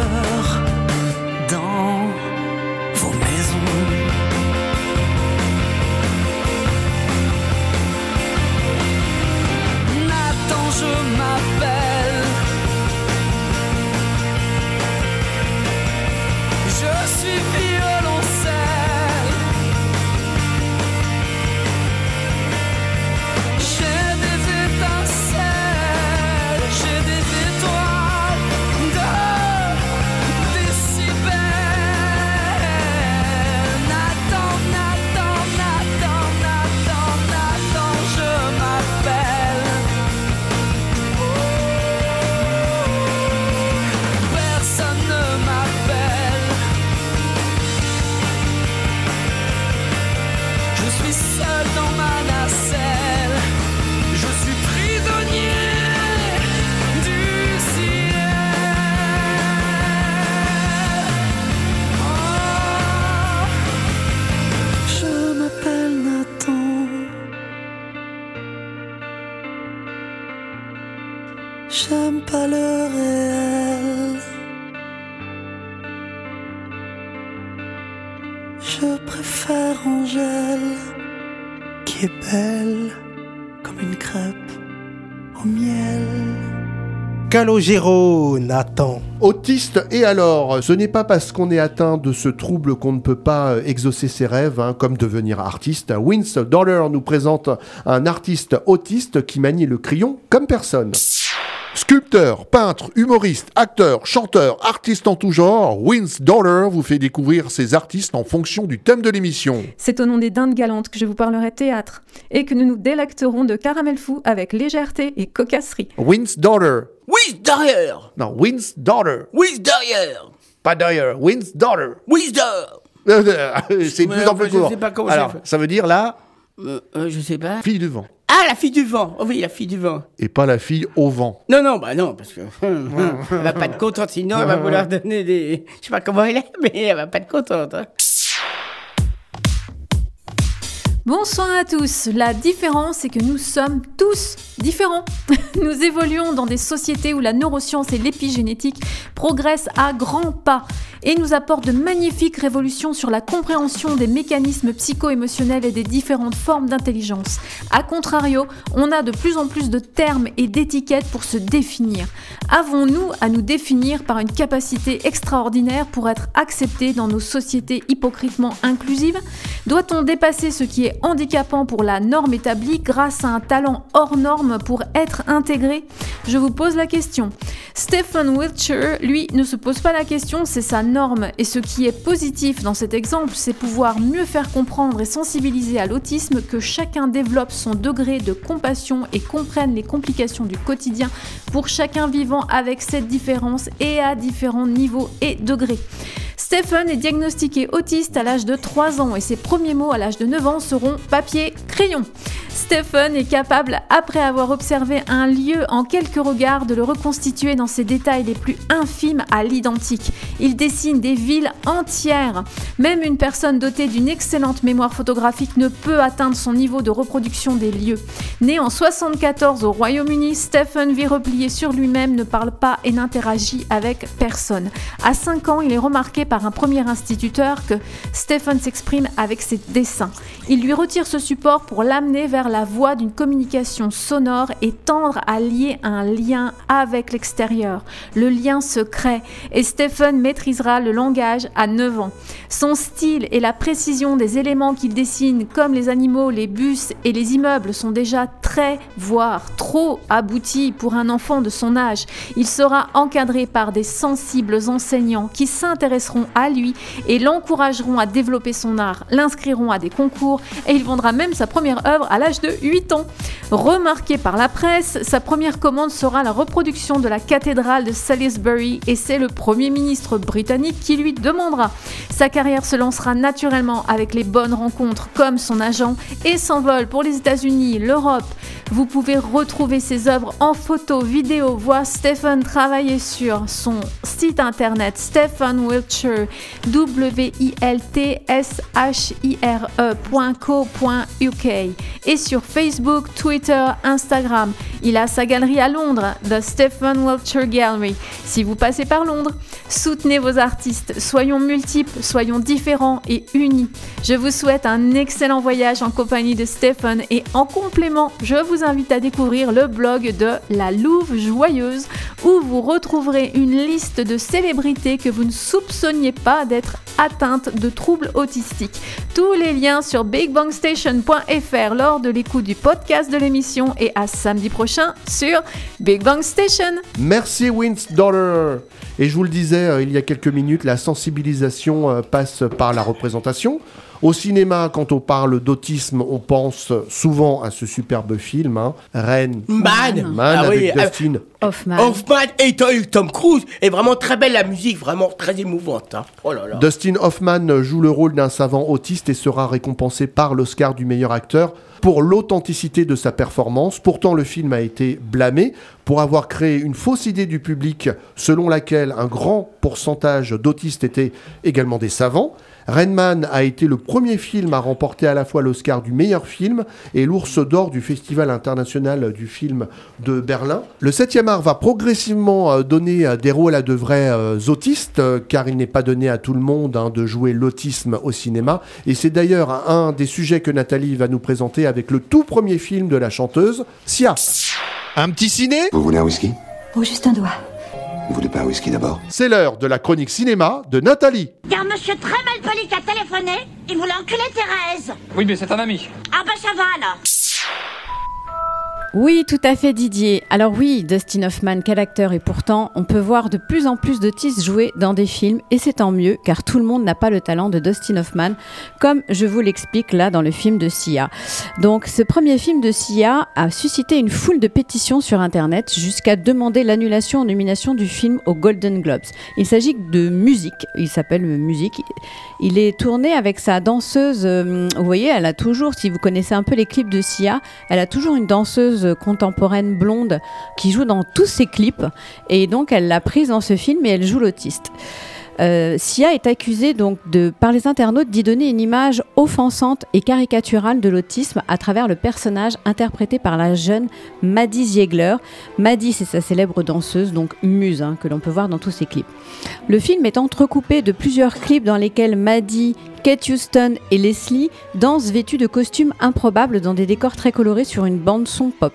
Calogero, Nathan. Autiste et alors, ce n'est pas parce qu'on est atteint de ce trouble qu'on ne peut pas euh, exaucer ses rêves, hein, comme devenir artiste. Vince Dollar nous présente un artiste autiste qui manie le crayon comme personne. Sculpteur, peintre, humoriste, acteur, chanteur, artiste en tout genre, Vince Dollar vous fait découvrir ses artistes en fonction du thème de l'émission. C'est au nom des dindes galantes que je vous parlerai théâtre et que nous nous délecterons de caramel fou avec légèreté et cocasserie. Vince Dollar. Oui, derrière Non, Vince Dollar. Oui, derrière Pas Dollar, Vince Dollar. Oui, derrière C'est de plus en plus court. sais pas comment Alors, ça veut dire là, Euh, euh, je sais pas. fille du vent. Ah, la fille du vent Oh oui, la fille du vent. Et pas la fille au vent. Non, non, bah non, parce que hum, hum, elle va pas être contente, sinon elle va vouloir donner des... Je sais pas comment elle est, mais elle va pas être contente. hein. Bonsoir à tous. La différence, c'est que nous sommes tous différents. Nous évoluons dans des sociétés où la neuroscience et l'épigénétique progressent à grands pas et nous apportent de magnifiques révolutions sur la compréhension des mécanismes psycho-émotionnels et des différentes formes d'intelligence. A contrario, on a de plus en plus de termes et d'étiquettes pour se définir. Avons-nous à nous définir par une capacité extraordinaire pour être acceptés dans nos sociétés hypocritement inclusives? Doit-on dépasser ce qui est handicapant pour la norme établie grâce à un talent hors norme pour être intégré? Je vous pose la question. Stephen Wiltshire, lui, ne se pose pas la question, c'est sa Et ce qui est positif dans cet exemple, c'est pouvoir mieux faire comprendre et sensibiliser à l'autisme que chacun développe son degré de compassion et comprenne les complications du quotidien pour chacun vivant avec cette différence et à différents niveaux et degrés. Stephen est diagnostiqué autiste à l'âge de 3 ans et ses premiers mots à l'âge de 9 ans seront papier, crayon. Stephen est capable, après avoir observé un lieu en quelques regards, de le reconstituer dans ses détails les plus infimes à l'identique. Il dessine des villes entières. Même une personne dotée d'une excellente mémoire photographique ne peut atteindre son niveau de reproduction des lieux. Né en 74 au Royaume-Uni, Stephen vit replié sur lui-même, ne parle pas et n'interagit avec personne. À 5 ans, il est remarqué par un premier instituteur que Stephen s'exprime avec ses dessins. Il lui retire ce support pour l'amener vers la voie d'une communication sonore et tendre à lier un lien avec l'extérieur. Le lien se crée et Stephen maîtrisera le langage à 9 ans. Son style et la précision des éléments qu'il dessine, comme les animaux, les bus et les immeubles, sont déjà très, voire trop aboutis pour un enfant de son âge. Il sera encadré par des sensibles enseignants qui s'intéresseront à lui et l'encourageront à développer son art, l'inscriront à des concours et il vendra même sa première œuvre à l'âge de 8 ans. Remarqué par la presse, sa première commande sera la reproduction de la cathédrale de Salisbury et c'est le Premier ministre britannique qui lui demandera. Sa carrière se lancera naturellement avec les bonnes rencontres comme son agent et s'envole pour les États-Unis, l'Europe. Vous pouvez retrouver ses œuvres en photo, vidéo, voir Stephen travailler sur son site internet Stephen Wiltshire, W-I-L-T-S-H-I-R-E.co.uk et sur Facebook, Twitter, Instagram. Il a sa galerie à Londres, The Stephen Wiltshire Gallery. Si vous passez par Londres, soutenez vos artistes, soyons multiples, soyons différents et unis. Je vous souhaite un excellent voyage en compagnie de Stephen et en complément, je vous invite à découvrir le blog de La Louve Joyeuse où vous retrouverez une liste de célébrités que vous ne soupçonniez pas d'être atteintes de troubles autistiques. Tous les liens sur bigbangstation.fr lors de l'écoute du podcast de l'émission et à samedi prochain sur Big Bang Station. Merci Vince Dollar. Et je vous le disais euh, il y a quelques minutes, la sensibilisation euh, passe par la représentation. Au cinéma, quand on parle d'autisme, on pense souvent à ce superbe film, hein, Reine Man. Man Ah oui, avec euh, Dustin Hoffman. Hoffman et Tom, Tom Cruise. Et vraiment très belle la musique, vraiment très émouvante. hein. Oh là là. Dustin Hoffman joue le rôle d'un savant autiste et sera récompensé par l'Oscar du meilleur acteur pour l'authenticité de sa performance. Pourtant, le film a été blâmé pour avoir créé une fausse idée du public selon laquelle un grand pourcentage d'autistes étaient également des savants. Rainman a été le premier film à remporter à la fois l'Oscar du meilleur film et l'Ours d'or du Festival international du film de Berlin. Le 7e art va progressivement euh, donner euh, des rôles à de vrais euh, autistes, car il n'est pas donné à tout le monde hein, de jouer l'autisme au cinéma. Et c'est d'ailleurs un des sujets que Nathalie va nous présenter avec le tout premier film de la chanteuse, Sia. Un petit ciné? Vous voulez un whisky? Oh, juste un doigt. Vous voulez pas un whisky d'abord? C'est l'heure de la chronique cinéma de Nathalie. Il y a un monsieur très mal poli qui a téléphoné. Il voulait enculer Thérèse. Oui, mais c'est un ami. Ah bah ça va alors. Oui, tout à fait Didier. Alors oui, Dustin Hoffman, quel acteur et pourtant, on peut voir de plus en plus d'autistes jouer dans des films et c'est tant mieux car tout le monde n'a pas le talent de Dustin Hoffman comme je vous l'explique là dans le film de Sia. Donc ce premier film de Sia a suscité une foule de pétitions sur internet jusqu'à demander l'annulation en nomination du film aux Golden Globes. Il s'agit de musique, il s'appelle Musique. Il est tourné avec sa danseuse, euh, vous voyez, elle a toujours, si vous connaissez un peu les clips de Sia, elle a toujours une danseuse contemporaine blonde qui joue dans tous ses clips. Et donc elle l'a prise dans ce film et elle joue l'autiste. Euh, Sia est accusée donc par les internautes d'y donner une image offensante et caricaturale de l'autisme à travers le personnage interprété par la jeune Maddie Ziegler. Maddie, c'est sa célèbre danseuse, donc muse, hein, que l'on peut voir dans tous ses clips. Le film est entrecoupé de plusieurs clips dans lesquels Maddie, Kate Houston et Leslie dansent vêtus de costumes improbables dans des décors très colorés sur une bande son pop.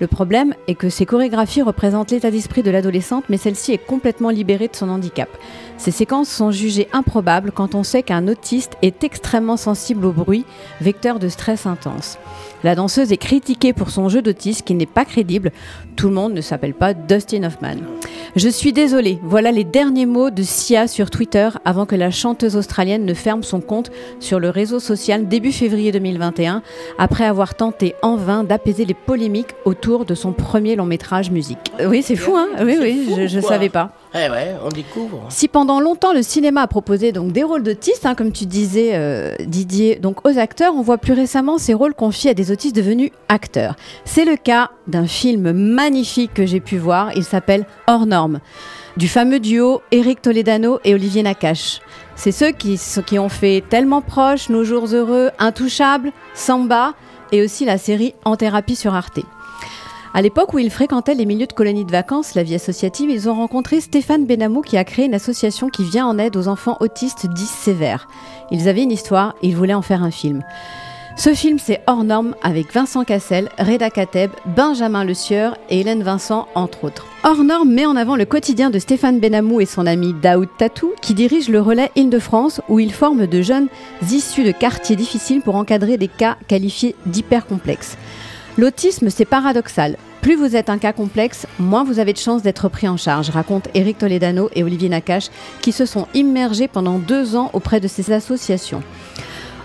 Le problème est que ces chorégraphies représentent l'état d'esprit de l'adolescente, mais celle-ci est complètement libérée de son handicap. Ces séquences sont jugées improbables quand on sait qu'un autiste est extrêmement sensible au bruit, vecteur de stress intense. La danseuse est critiquée pour son jeu d'autisme qui n'est pas crédible. Tout le monde ne s'appelle pas Dustin Hoffman. Je suis désolée, voilà les derniers mots de Sia sur Twitter avant que la chanteuse australienne ne ferme son compte sur le réseau social début février 2021, après avoir tenté en vain d'apaiser les polémiques autour de son premier long métrage musique. Oui, c'est fou, hein Oui, oui, fou, je, quoi? savais pas. Eh on découvre. Si pendant longtemps le cinéma a proposé donc des rôles d'autistes, hein, comme tu disais euh, Didier, donc aux acteurs, on voit plus récemment ces rôles confiés à des autistes devenus acteurs. C'est le cas d'un film magnifique que j'ai pu voir, il s'appelle Hors norme, du fameux duo Eric Toledano et Olivier Nakache. C'est ceux qui, ont fait Tellement proche, Nos jours heureux, Intouchable, Samba et aussi la série En thérapie sur Arte. À l'époque où ils fréquentaient les milieux de colonies de vacances, la vie associative, ils ont rencontré Stéphane Benamou qui a créé une association qui vient en aide aux enfants autistes dits sévères. Ils avaient une histoire ils voulaient en faire un film. Ce film, c'est Hors norme avec Vincent Cassel, Reda Kateb, Benjamin Le Sieur et Hélène Vincent, entre autres. Hors norme met en avant le quotidien de Stéphane Benamou et son ami Daoud Tatou, qui dirigent le relais Île-de-France, où ils forment de jeunes issus de quartiers difficiles pour encadrer des cas qualifiés d'hyper complexes. L'autisme, c'est paradoxal. Plus vous êtes un cas complexe, moins vous avez de chances d'être pris en charge, racontent Eric Toledano et Olivier Nakache, qui se sont immergés pendant deux ans auprès de ces associations.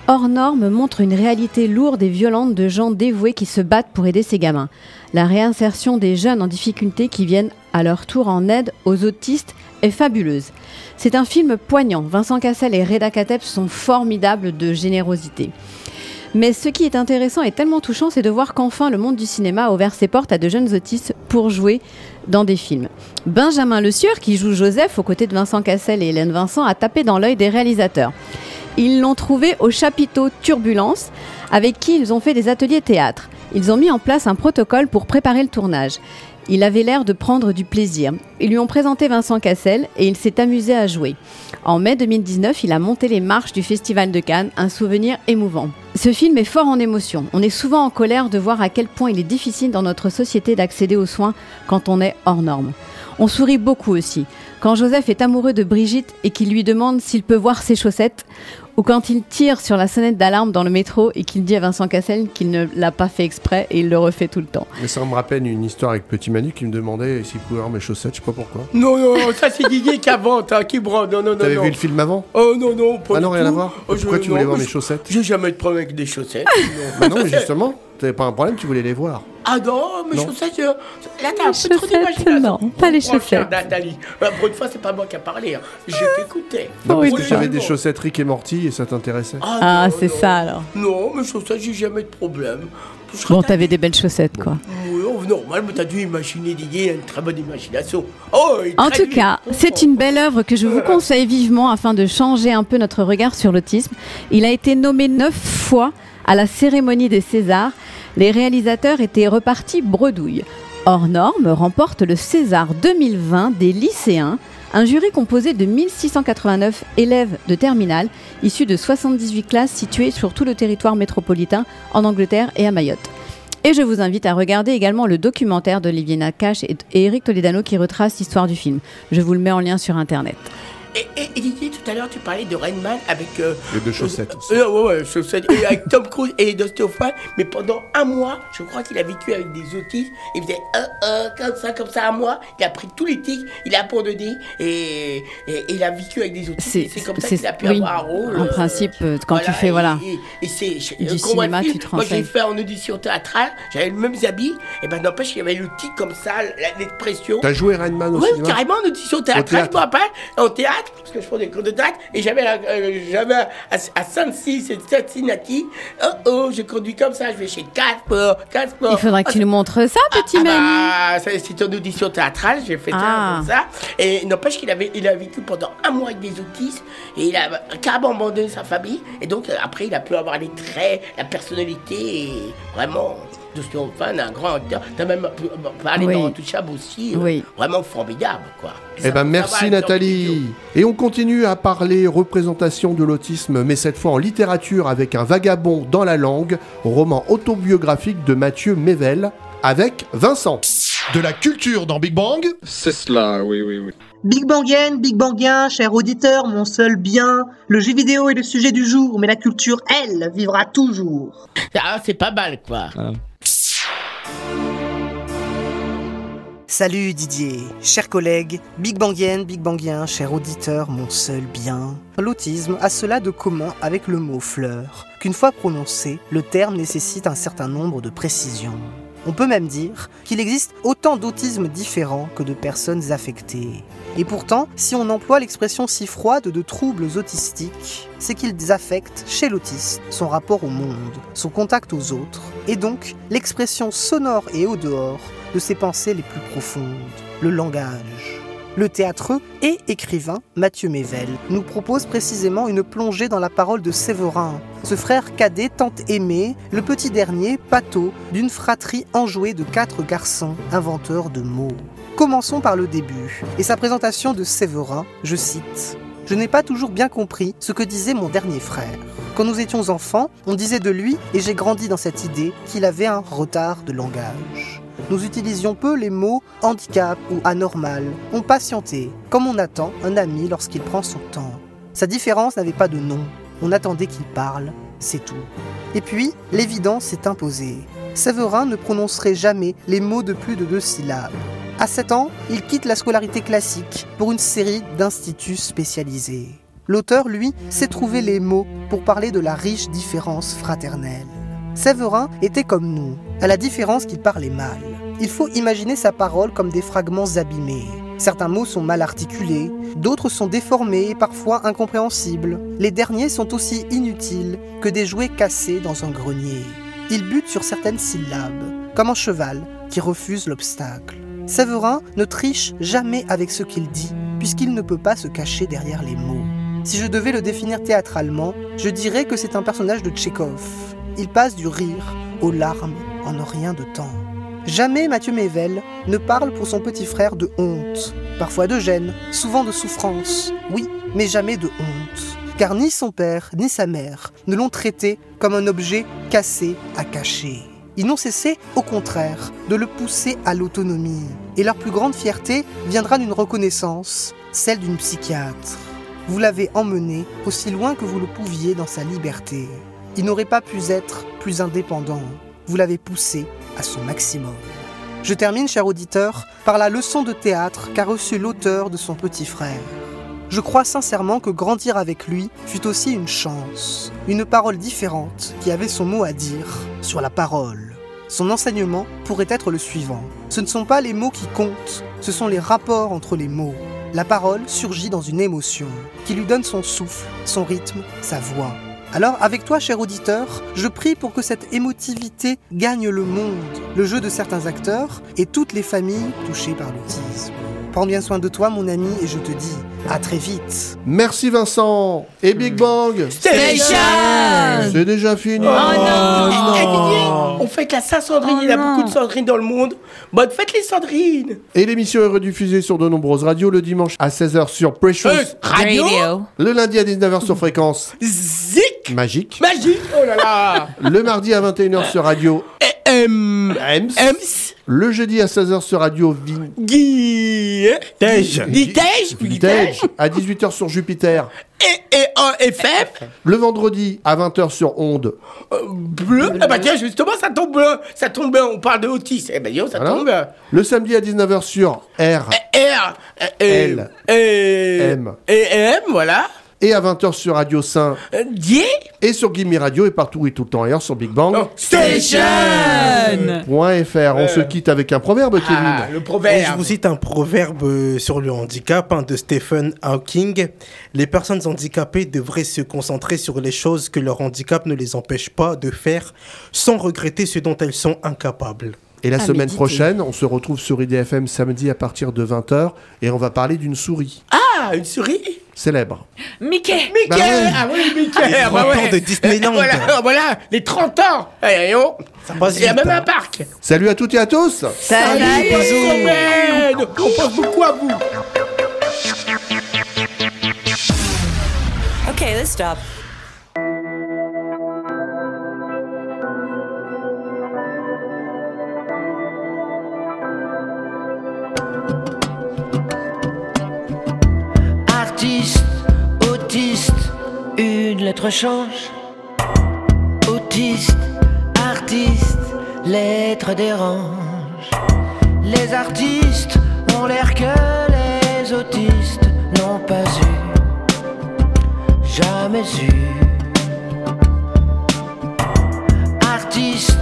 Hors norme montre une réalité lourde et violente de gens dévoués qui se battent pour aider ces gamins. La réinsertion des jeunes en difficulté qui viennent à leur tour en aide aux autistes est fabuleuse. C'est un film poignant. Vincent Cassel et Reda Kateb sont formidables de générosité. Mais ce qui est intéressant et tellement touchant, c'est de voir qu'enfin le monde du cinéma a ouvert ses portes à de jeunes autistes pour jouer dans des films. Benjamin Le Sieur, qui joue Joseph aux côtés de Vincent Cassel et Hélène Vincent, a tapé dans l'œil des réalisateurs. Ils l'ont trouvé au chapiteau Turbulence, avec qui ils ont fait des ateliers théâtre. Ils ont mis en place un protocole pour préparer le tournage. Il avait l'air de prendre du plaisir. Ils lui ont présenté Vincent Cassel et il s'est amusé à jouer. En mai 2019, il a monté les marches du Festival de Cannes, un souvenir émouvant. Ce film est fort en émotion. On est souvent en colère de voir à quel point il est difficile dans notre société d'accéder aux soins quand on est hors norme. On sourit beaucoup aussi. Quand Joseph est amoureux de Brigitte et qu'il lui demande s'il peut voir ses chaussettes, ou quand il tire sur la sonnette d'alarme dans le métro et qu'il dit à Vincent Cassel qu'il ne l'a pas fait exprès et il le refait tout le temps. Mais ça me rappelle une histoire avec Petit Manu qui me demandait s'il pouvait avoir mes chaussettes, je sais pas pourquoi. Non, non, ça c'est Didier qui invente, hein, qui brode. Non, non, non. T'avais non. vu le film avant? Oh non, non, pas Ah non, rien à voir Oh, je- Pourquoi tu voulais non, voir mes chaussettes? J'ai jamais de problème avec des chaussettes. Bah non, mais justement, t'avais pas un problème, tu voulais les voir. Ah non, mes Non. chaussettes, euh, là t'as un Les peu trop chaussettes, d'imagination. non, pas les Oh, chaussettes. Nathalie, Euh, pour une fois, c'est pas moi qui a parlé, hein. je t'écoutais. Non, Oui, parce que c'est tu avais ça. des chaussettes Rick et Morty et ça t'intéressait. Ah, c'est ça alors. Non, mes chaussettes, j'ai jamais de problème. Je Bon, t'avais des belles chaussettes quoi. Oui, oh, normal, mais t'as dû imaginer a une très bonne imagination. Oh, En tout cas, c'est une belle œuvre que je vous conseille vivement afin de changer un peu notre regard sur l'autisme. Il a été nommé neuf fois à la cérémonie des Césars. Les réalisateurs étaient repartis bredouille. Hors norme remporte le César 2020 des lycéens, un jury composé de 1689 élèves de terminale issus de 78 classes situées sur tout le territoire métropolitain en Angleterre et à Mayotte. Et je vous invite à regarder également le documentaire d'Olivier Nakache et et Eric Toledano qui retrace l'histoire du film. Je vous le mets en lien sur internet. Et, et, et Didier, tout à l'heure, tu parlais de Rainman avec. euh, Et de chaussettes aussi. euh, ouais, ouais, chaussettes. Et avec Tom Cruise et Dustin Hoffman. Mais pendant un mois, je crois qu'il a vécu avec des autistes. Il faisait euh, euh, comme ça, comme ça, un mois. Il a pris tous les tics, il a abandonné et, et, et il a vécu avec des autistes. C'est comme ça qu'il a pu oui, avoir un rôle. En principe, euh, quand tu fais, et- voilà. Et, et c'est. Du cinéma, film, tu te Moi, j'ai fait en audition théâtrale, j'avais le même habit. Et ben, n'empêche, il y avait le tic comme ça, la- l'expression. T'as joué Rainman au Oui, carrément en audition théâtrale, je me rappelle, en théâtre, parce que je fais des cours de théâtre, et j'avais euh, j'avais à, à c'est Cincinnati, oh oh, je conduis comme ça, je vais chez Casper, Casper. Il faudrait que tu nous montres ça, petit Ah Manu. bah, ça, c'est une audition théâtrale, j'ai fait ça, Ah. ça. Et n'empêche qu'il avait, il a vécu pendant un mois avec des autistes, et il a carrément abandonné sa famille, et donc euh, après il a pu avoir les traits, la personnalité, et vraiment, Dustin Hoffman, un grand acteur. T'as même pu- parlé Oui. dans Touchable aussi, euh, Oui. vraiment formidable, quoi. Eh ben merci Nathalie. Et on continue à parler représentation de l'autisme, mais cette fois en littérature avec un vagabond dans la langue, roman autobiographique de Mathieu Mével, avec Vincent. De la culture dans Big Bang C'est cela, oui, oui, oui. Big Bangien, Big Bangien, cher auditeur, mon seul bien. Le jeu vidéo est le sujet du jour, mais la culture, elle, vivra toujours. Ah, c'est pas mal, quoi. Salut Didier, chers collègues, Big Bangien, Big Bangien, cher auditeur, mon seul bien. L'autisme a cela de commun avec le mot fleur, qu'une fois prononcé, le terme nécessite un certain nombre de précisions. On peut même dire qu'il existe autant d'autismes différents que de personnes affectées. Et pourtant, si on emploie l'expression si froide de troubles autistiques, c'est qu'ils affectent chez l'autiste son rapport au monde, son contact aux autres, et donc l'expression sonore et au dehors de ses pensées les plus profondes, le langage. Le théâtreux et écrivain Mathieu Mével nous propose précisément une plongée dans la parole de Séverin, ce frère cadet tant aimé, le petit dernier, Pato, d'une fratrie enjouée de quatre garçons inventeurs de mots. Commençons par le début, et sa présentation de Séverin, je cite Je n'ai pas toujours bien compris ce que disait mon dernier frère. Quand nous étions enfants, on disait de lui, et j'ai grandi dans cette idée, qu'il avait un retard de langage. Nous utilisions peu les mots handicap ou anormal. On patientait, comme on attend un ami lorsqu'il prend son temps. Sa différence n'avait pas de nom. On attendait qu'il parle, c'est tout. Et puis, l'évidence s'est imposée. Séverin ne prononcerait jamais les mots de plus de deux syllabes. À 7 ans, il quitte la scolarité classique pour une série d'instituts spécialisés. L'auteur, lui, sait trouver les mots pour parler de la riche différence fraternelle. Séverin était comme nous, à la différence qu'il parlait mal. Il faut imaginer sa parole comme des fragments abîmés. Certains mots sont mal articulés, d'autres sont déformés et parfois incompréhensibles. Les derniers sont aussi inutiles que des jouets cassés dans un grenier. Il bute sur certaines syllabes, comme un cheval qui refuse l'obstacle. Séverin ne triche jamais avec ce qu'il dit, puisqu'il ne peut pas se cacher derrière les mots. Si je devais le définir théâtralement, je dirais que c'est un personnage de Tchekhov. Il passe du rire aux larmes en rien de temps. Jamais Mathieu Mével ne parle pour son petit frère de honte, parfois de gêne, souvent de souffrance, oui, mais jamais de honte. Car ni son père ni sa mère ne l'ont traité comme un objet cassé à cacher. Ils n'ont cessé, au contraire, de le pousser à l'autonomie. Et leur plus grande fierté viendra d'une reconnaissance, celle d'une psychiatre. Vous l'avez emmené aussi loin que vous le pouviez dans sa liberté. Il n'aurait pas pu être plus indépendant. Vous l'avez poussé à son maximum. Je termine, cher auditeur, par la leçon de théâtre qu'a reçue l'auteur de son petit frère. Je crois sincèrement que grandir avec lui fut aussi une chance, une parole différente qui avait son mot à dire sur la parole. Son enseignement pourrait être le suivant. Ce ne sont pas les mots qui comptent, ce sont les rapports entre les mots. La parole surgit dans une émotion qui lui donne son souffle, son rythme, sa voix. Alors, avec toi, cher auditeur, je prie pour que cette émotivité gagne le monde, le jeu de certains acteurs et toutes les familles touchées par l'autisme. Prends bien soin de toi, mon ami, et je te dis à très vite. Merci Vincent et Big Bang. Station C'est déjà fini. Oh non, Eh, Didier, On fête la Saint-Sandrine, il y a beaucoup de Sandrines dans le monde. Bonne fête les Sandrines Et l'émission est rediffusée sur de nombreuses radios le dimanche à 16h sur Precious Euh, radio Radio. le lundi à 19h sur Fréquence Zik Magique, Magique. Oh là là. Le mardi à 21h sur Radio Ems. Ems, le jeudi à 16h sur Radio Vin... Guy Tej. Vitège Vitège, à 18h sur Jupiter, Et, et en FF le vendredi à 20h sur Onde, Bleu. Ah bah tiens, justement, ça tombe bleu Ça tombe bien, on parle de autisme. Eh ben, yo, ça Voilà. tombe. Le samedi à 19h sur R. R euh, L. et, M. et M, voilà. Et à 20h sur Radio Saint Euh, et sur Gimme Radio et partout et tout le temps ailleurs sur Big Bang. Station .fr. On se quitte avec un proverbe, Kevin. Ah, le Et je proverbe. vous cite un proverbe euh, sur le handicap hein, de Stephen Hawking. Les personnes handicapées devraient se concentrer sur les choses que leur handicap ne les empêche pas de faire sans regretter ce dont elles sont incapables. Et la À semaine méditer. prochaine, on se retrouve sur IDFM samedi à partir de 20h et on va parler d'une souris Ah, une souris? Célèbre. Mickey Mickey Bah ouais. Ah oui, Mickey Les ah 30 bah ouais. ans de Disneyland. voilà, voilà, les 30 ans Eh, eh, oh. passe Il y a même hein. un parc Salut à toutes et à tous Salut, semaine On pense beaucoup à vous Okay, let's stop. Une lettre change. Autiste, artiste, lettre dérange. Les artistes ont l'air que les autistes n'ont pas eu, jamais eu. Artiste,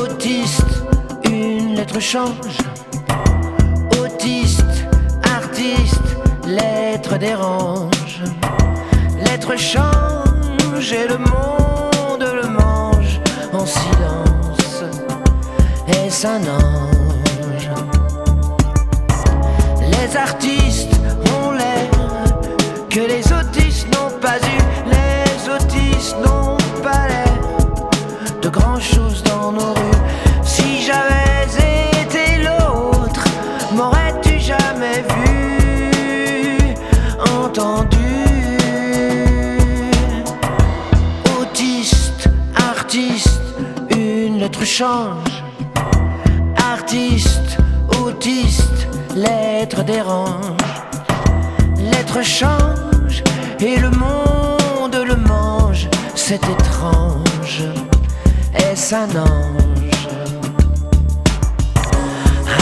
autiste, une lettre change. Autiste, artiste, lettre dérange. Lettre change et le monde le mange en silence. Est-ce un ange? Les artistes ont l'air que les autistes n'ont pas eu. Les autistes n'ont pas l'air de grand chose dans nos rues. Si j'avais change. Artiste, autiste, lettre dérange. Lettre change et le monde le mange. C'est étrange. Est-ce un ange?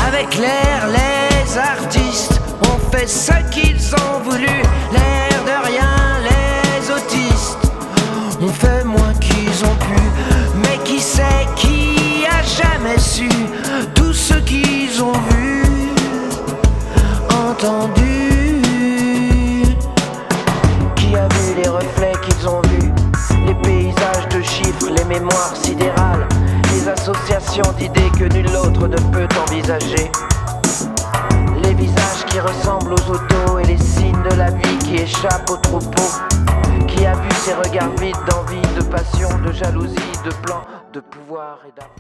Avec l'air, les artistes ont fait ce qu'ils ont voulu. L'air de rien, les autistes ont fait moins qu'ils ont pu. Mais qui sait qui a jamais su tout ce qu'ils ont vu, entendu Qui a vu les reflets qu'ils ont vus, les paysages de chiffres, les mémoires sidérales, les associations d'idées que nul autre ne peut envisager. Les visages qui ressemblent aux autos et les signes de la vie qui échappent au troupeau. Qui a vu ces regards vides d'envie, de passion, de jalousie, de plan, de pouvoir et d'amour.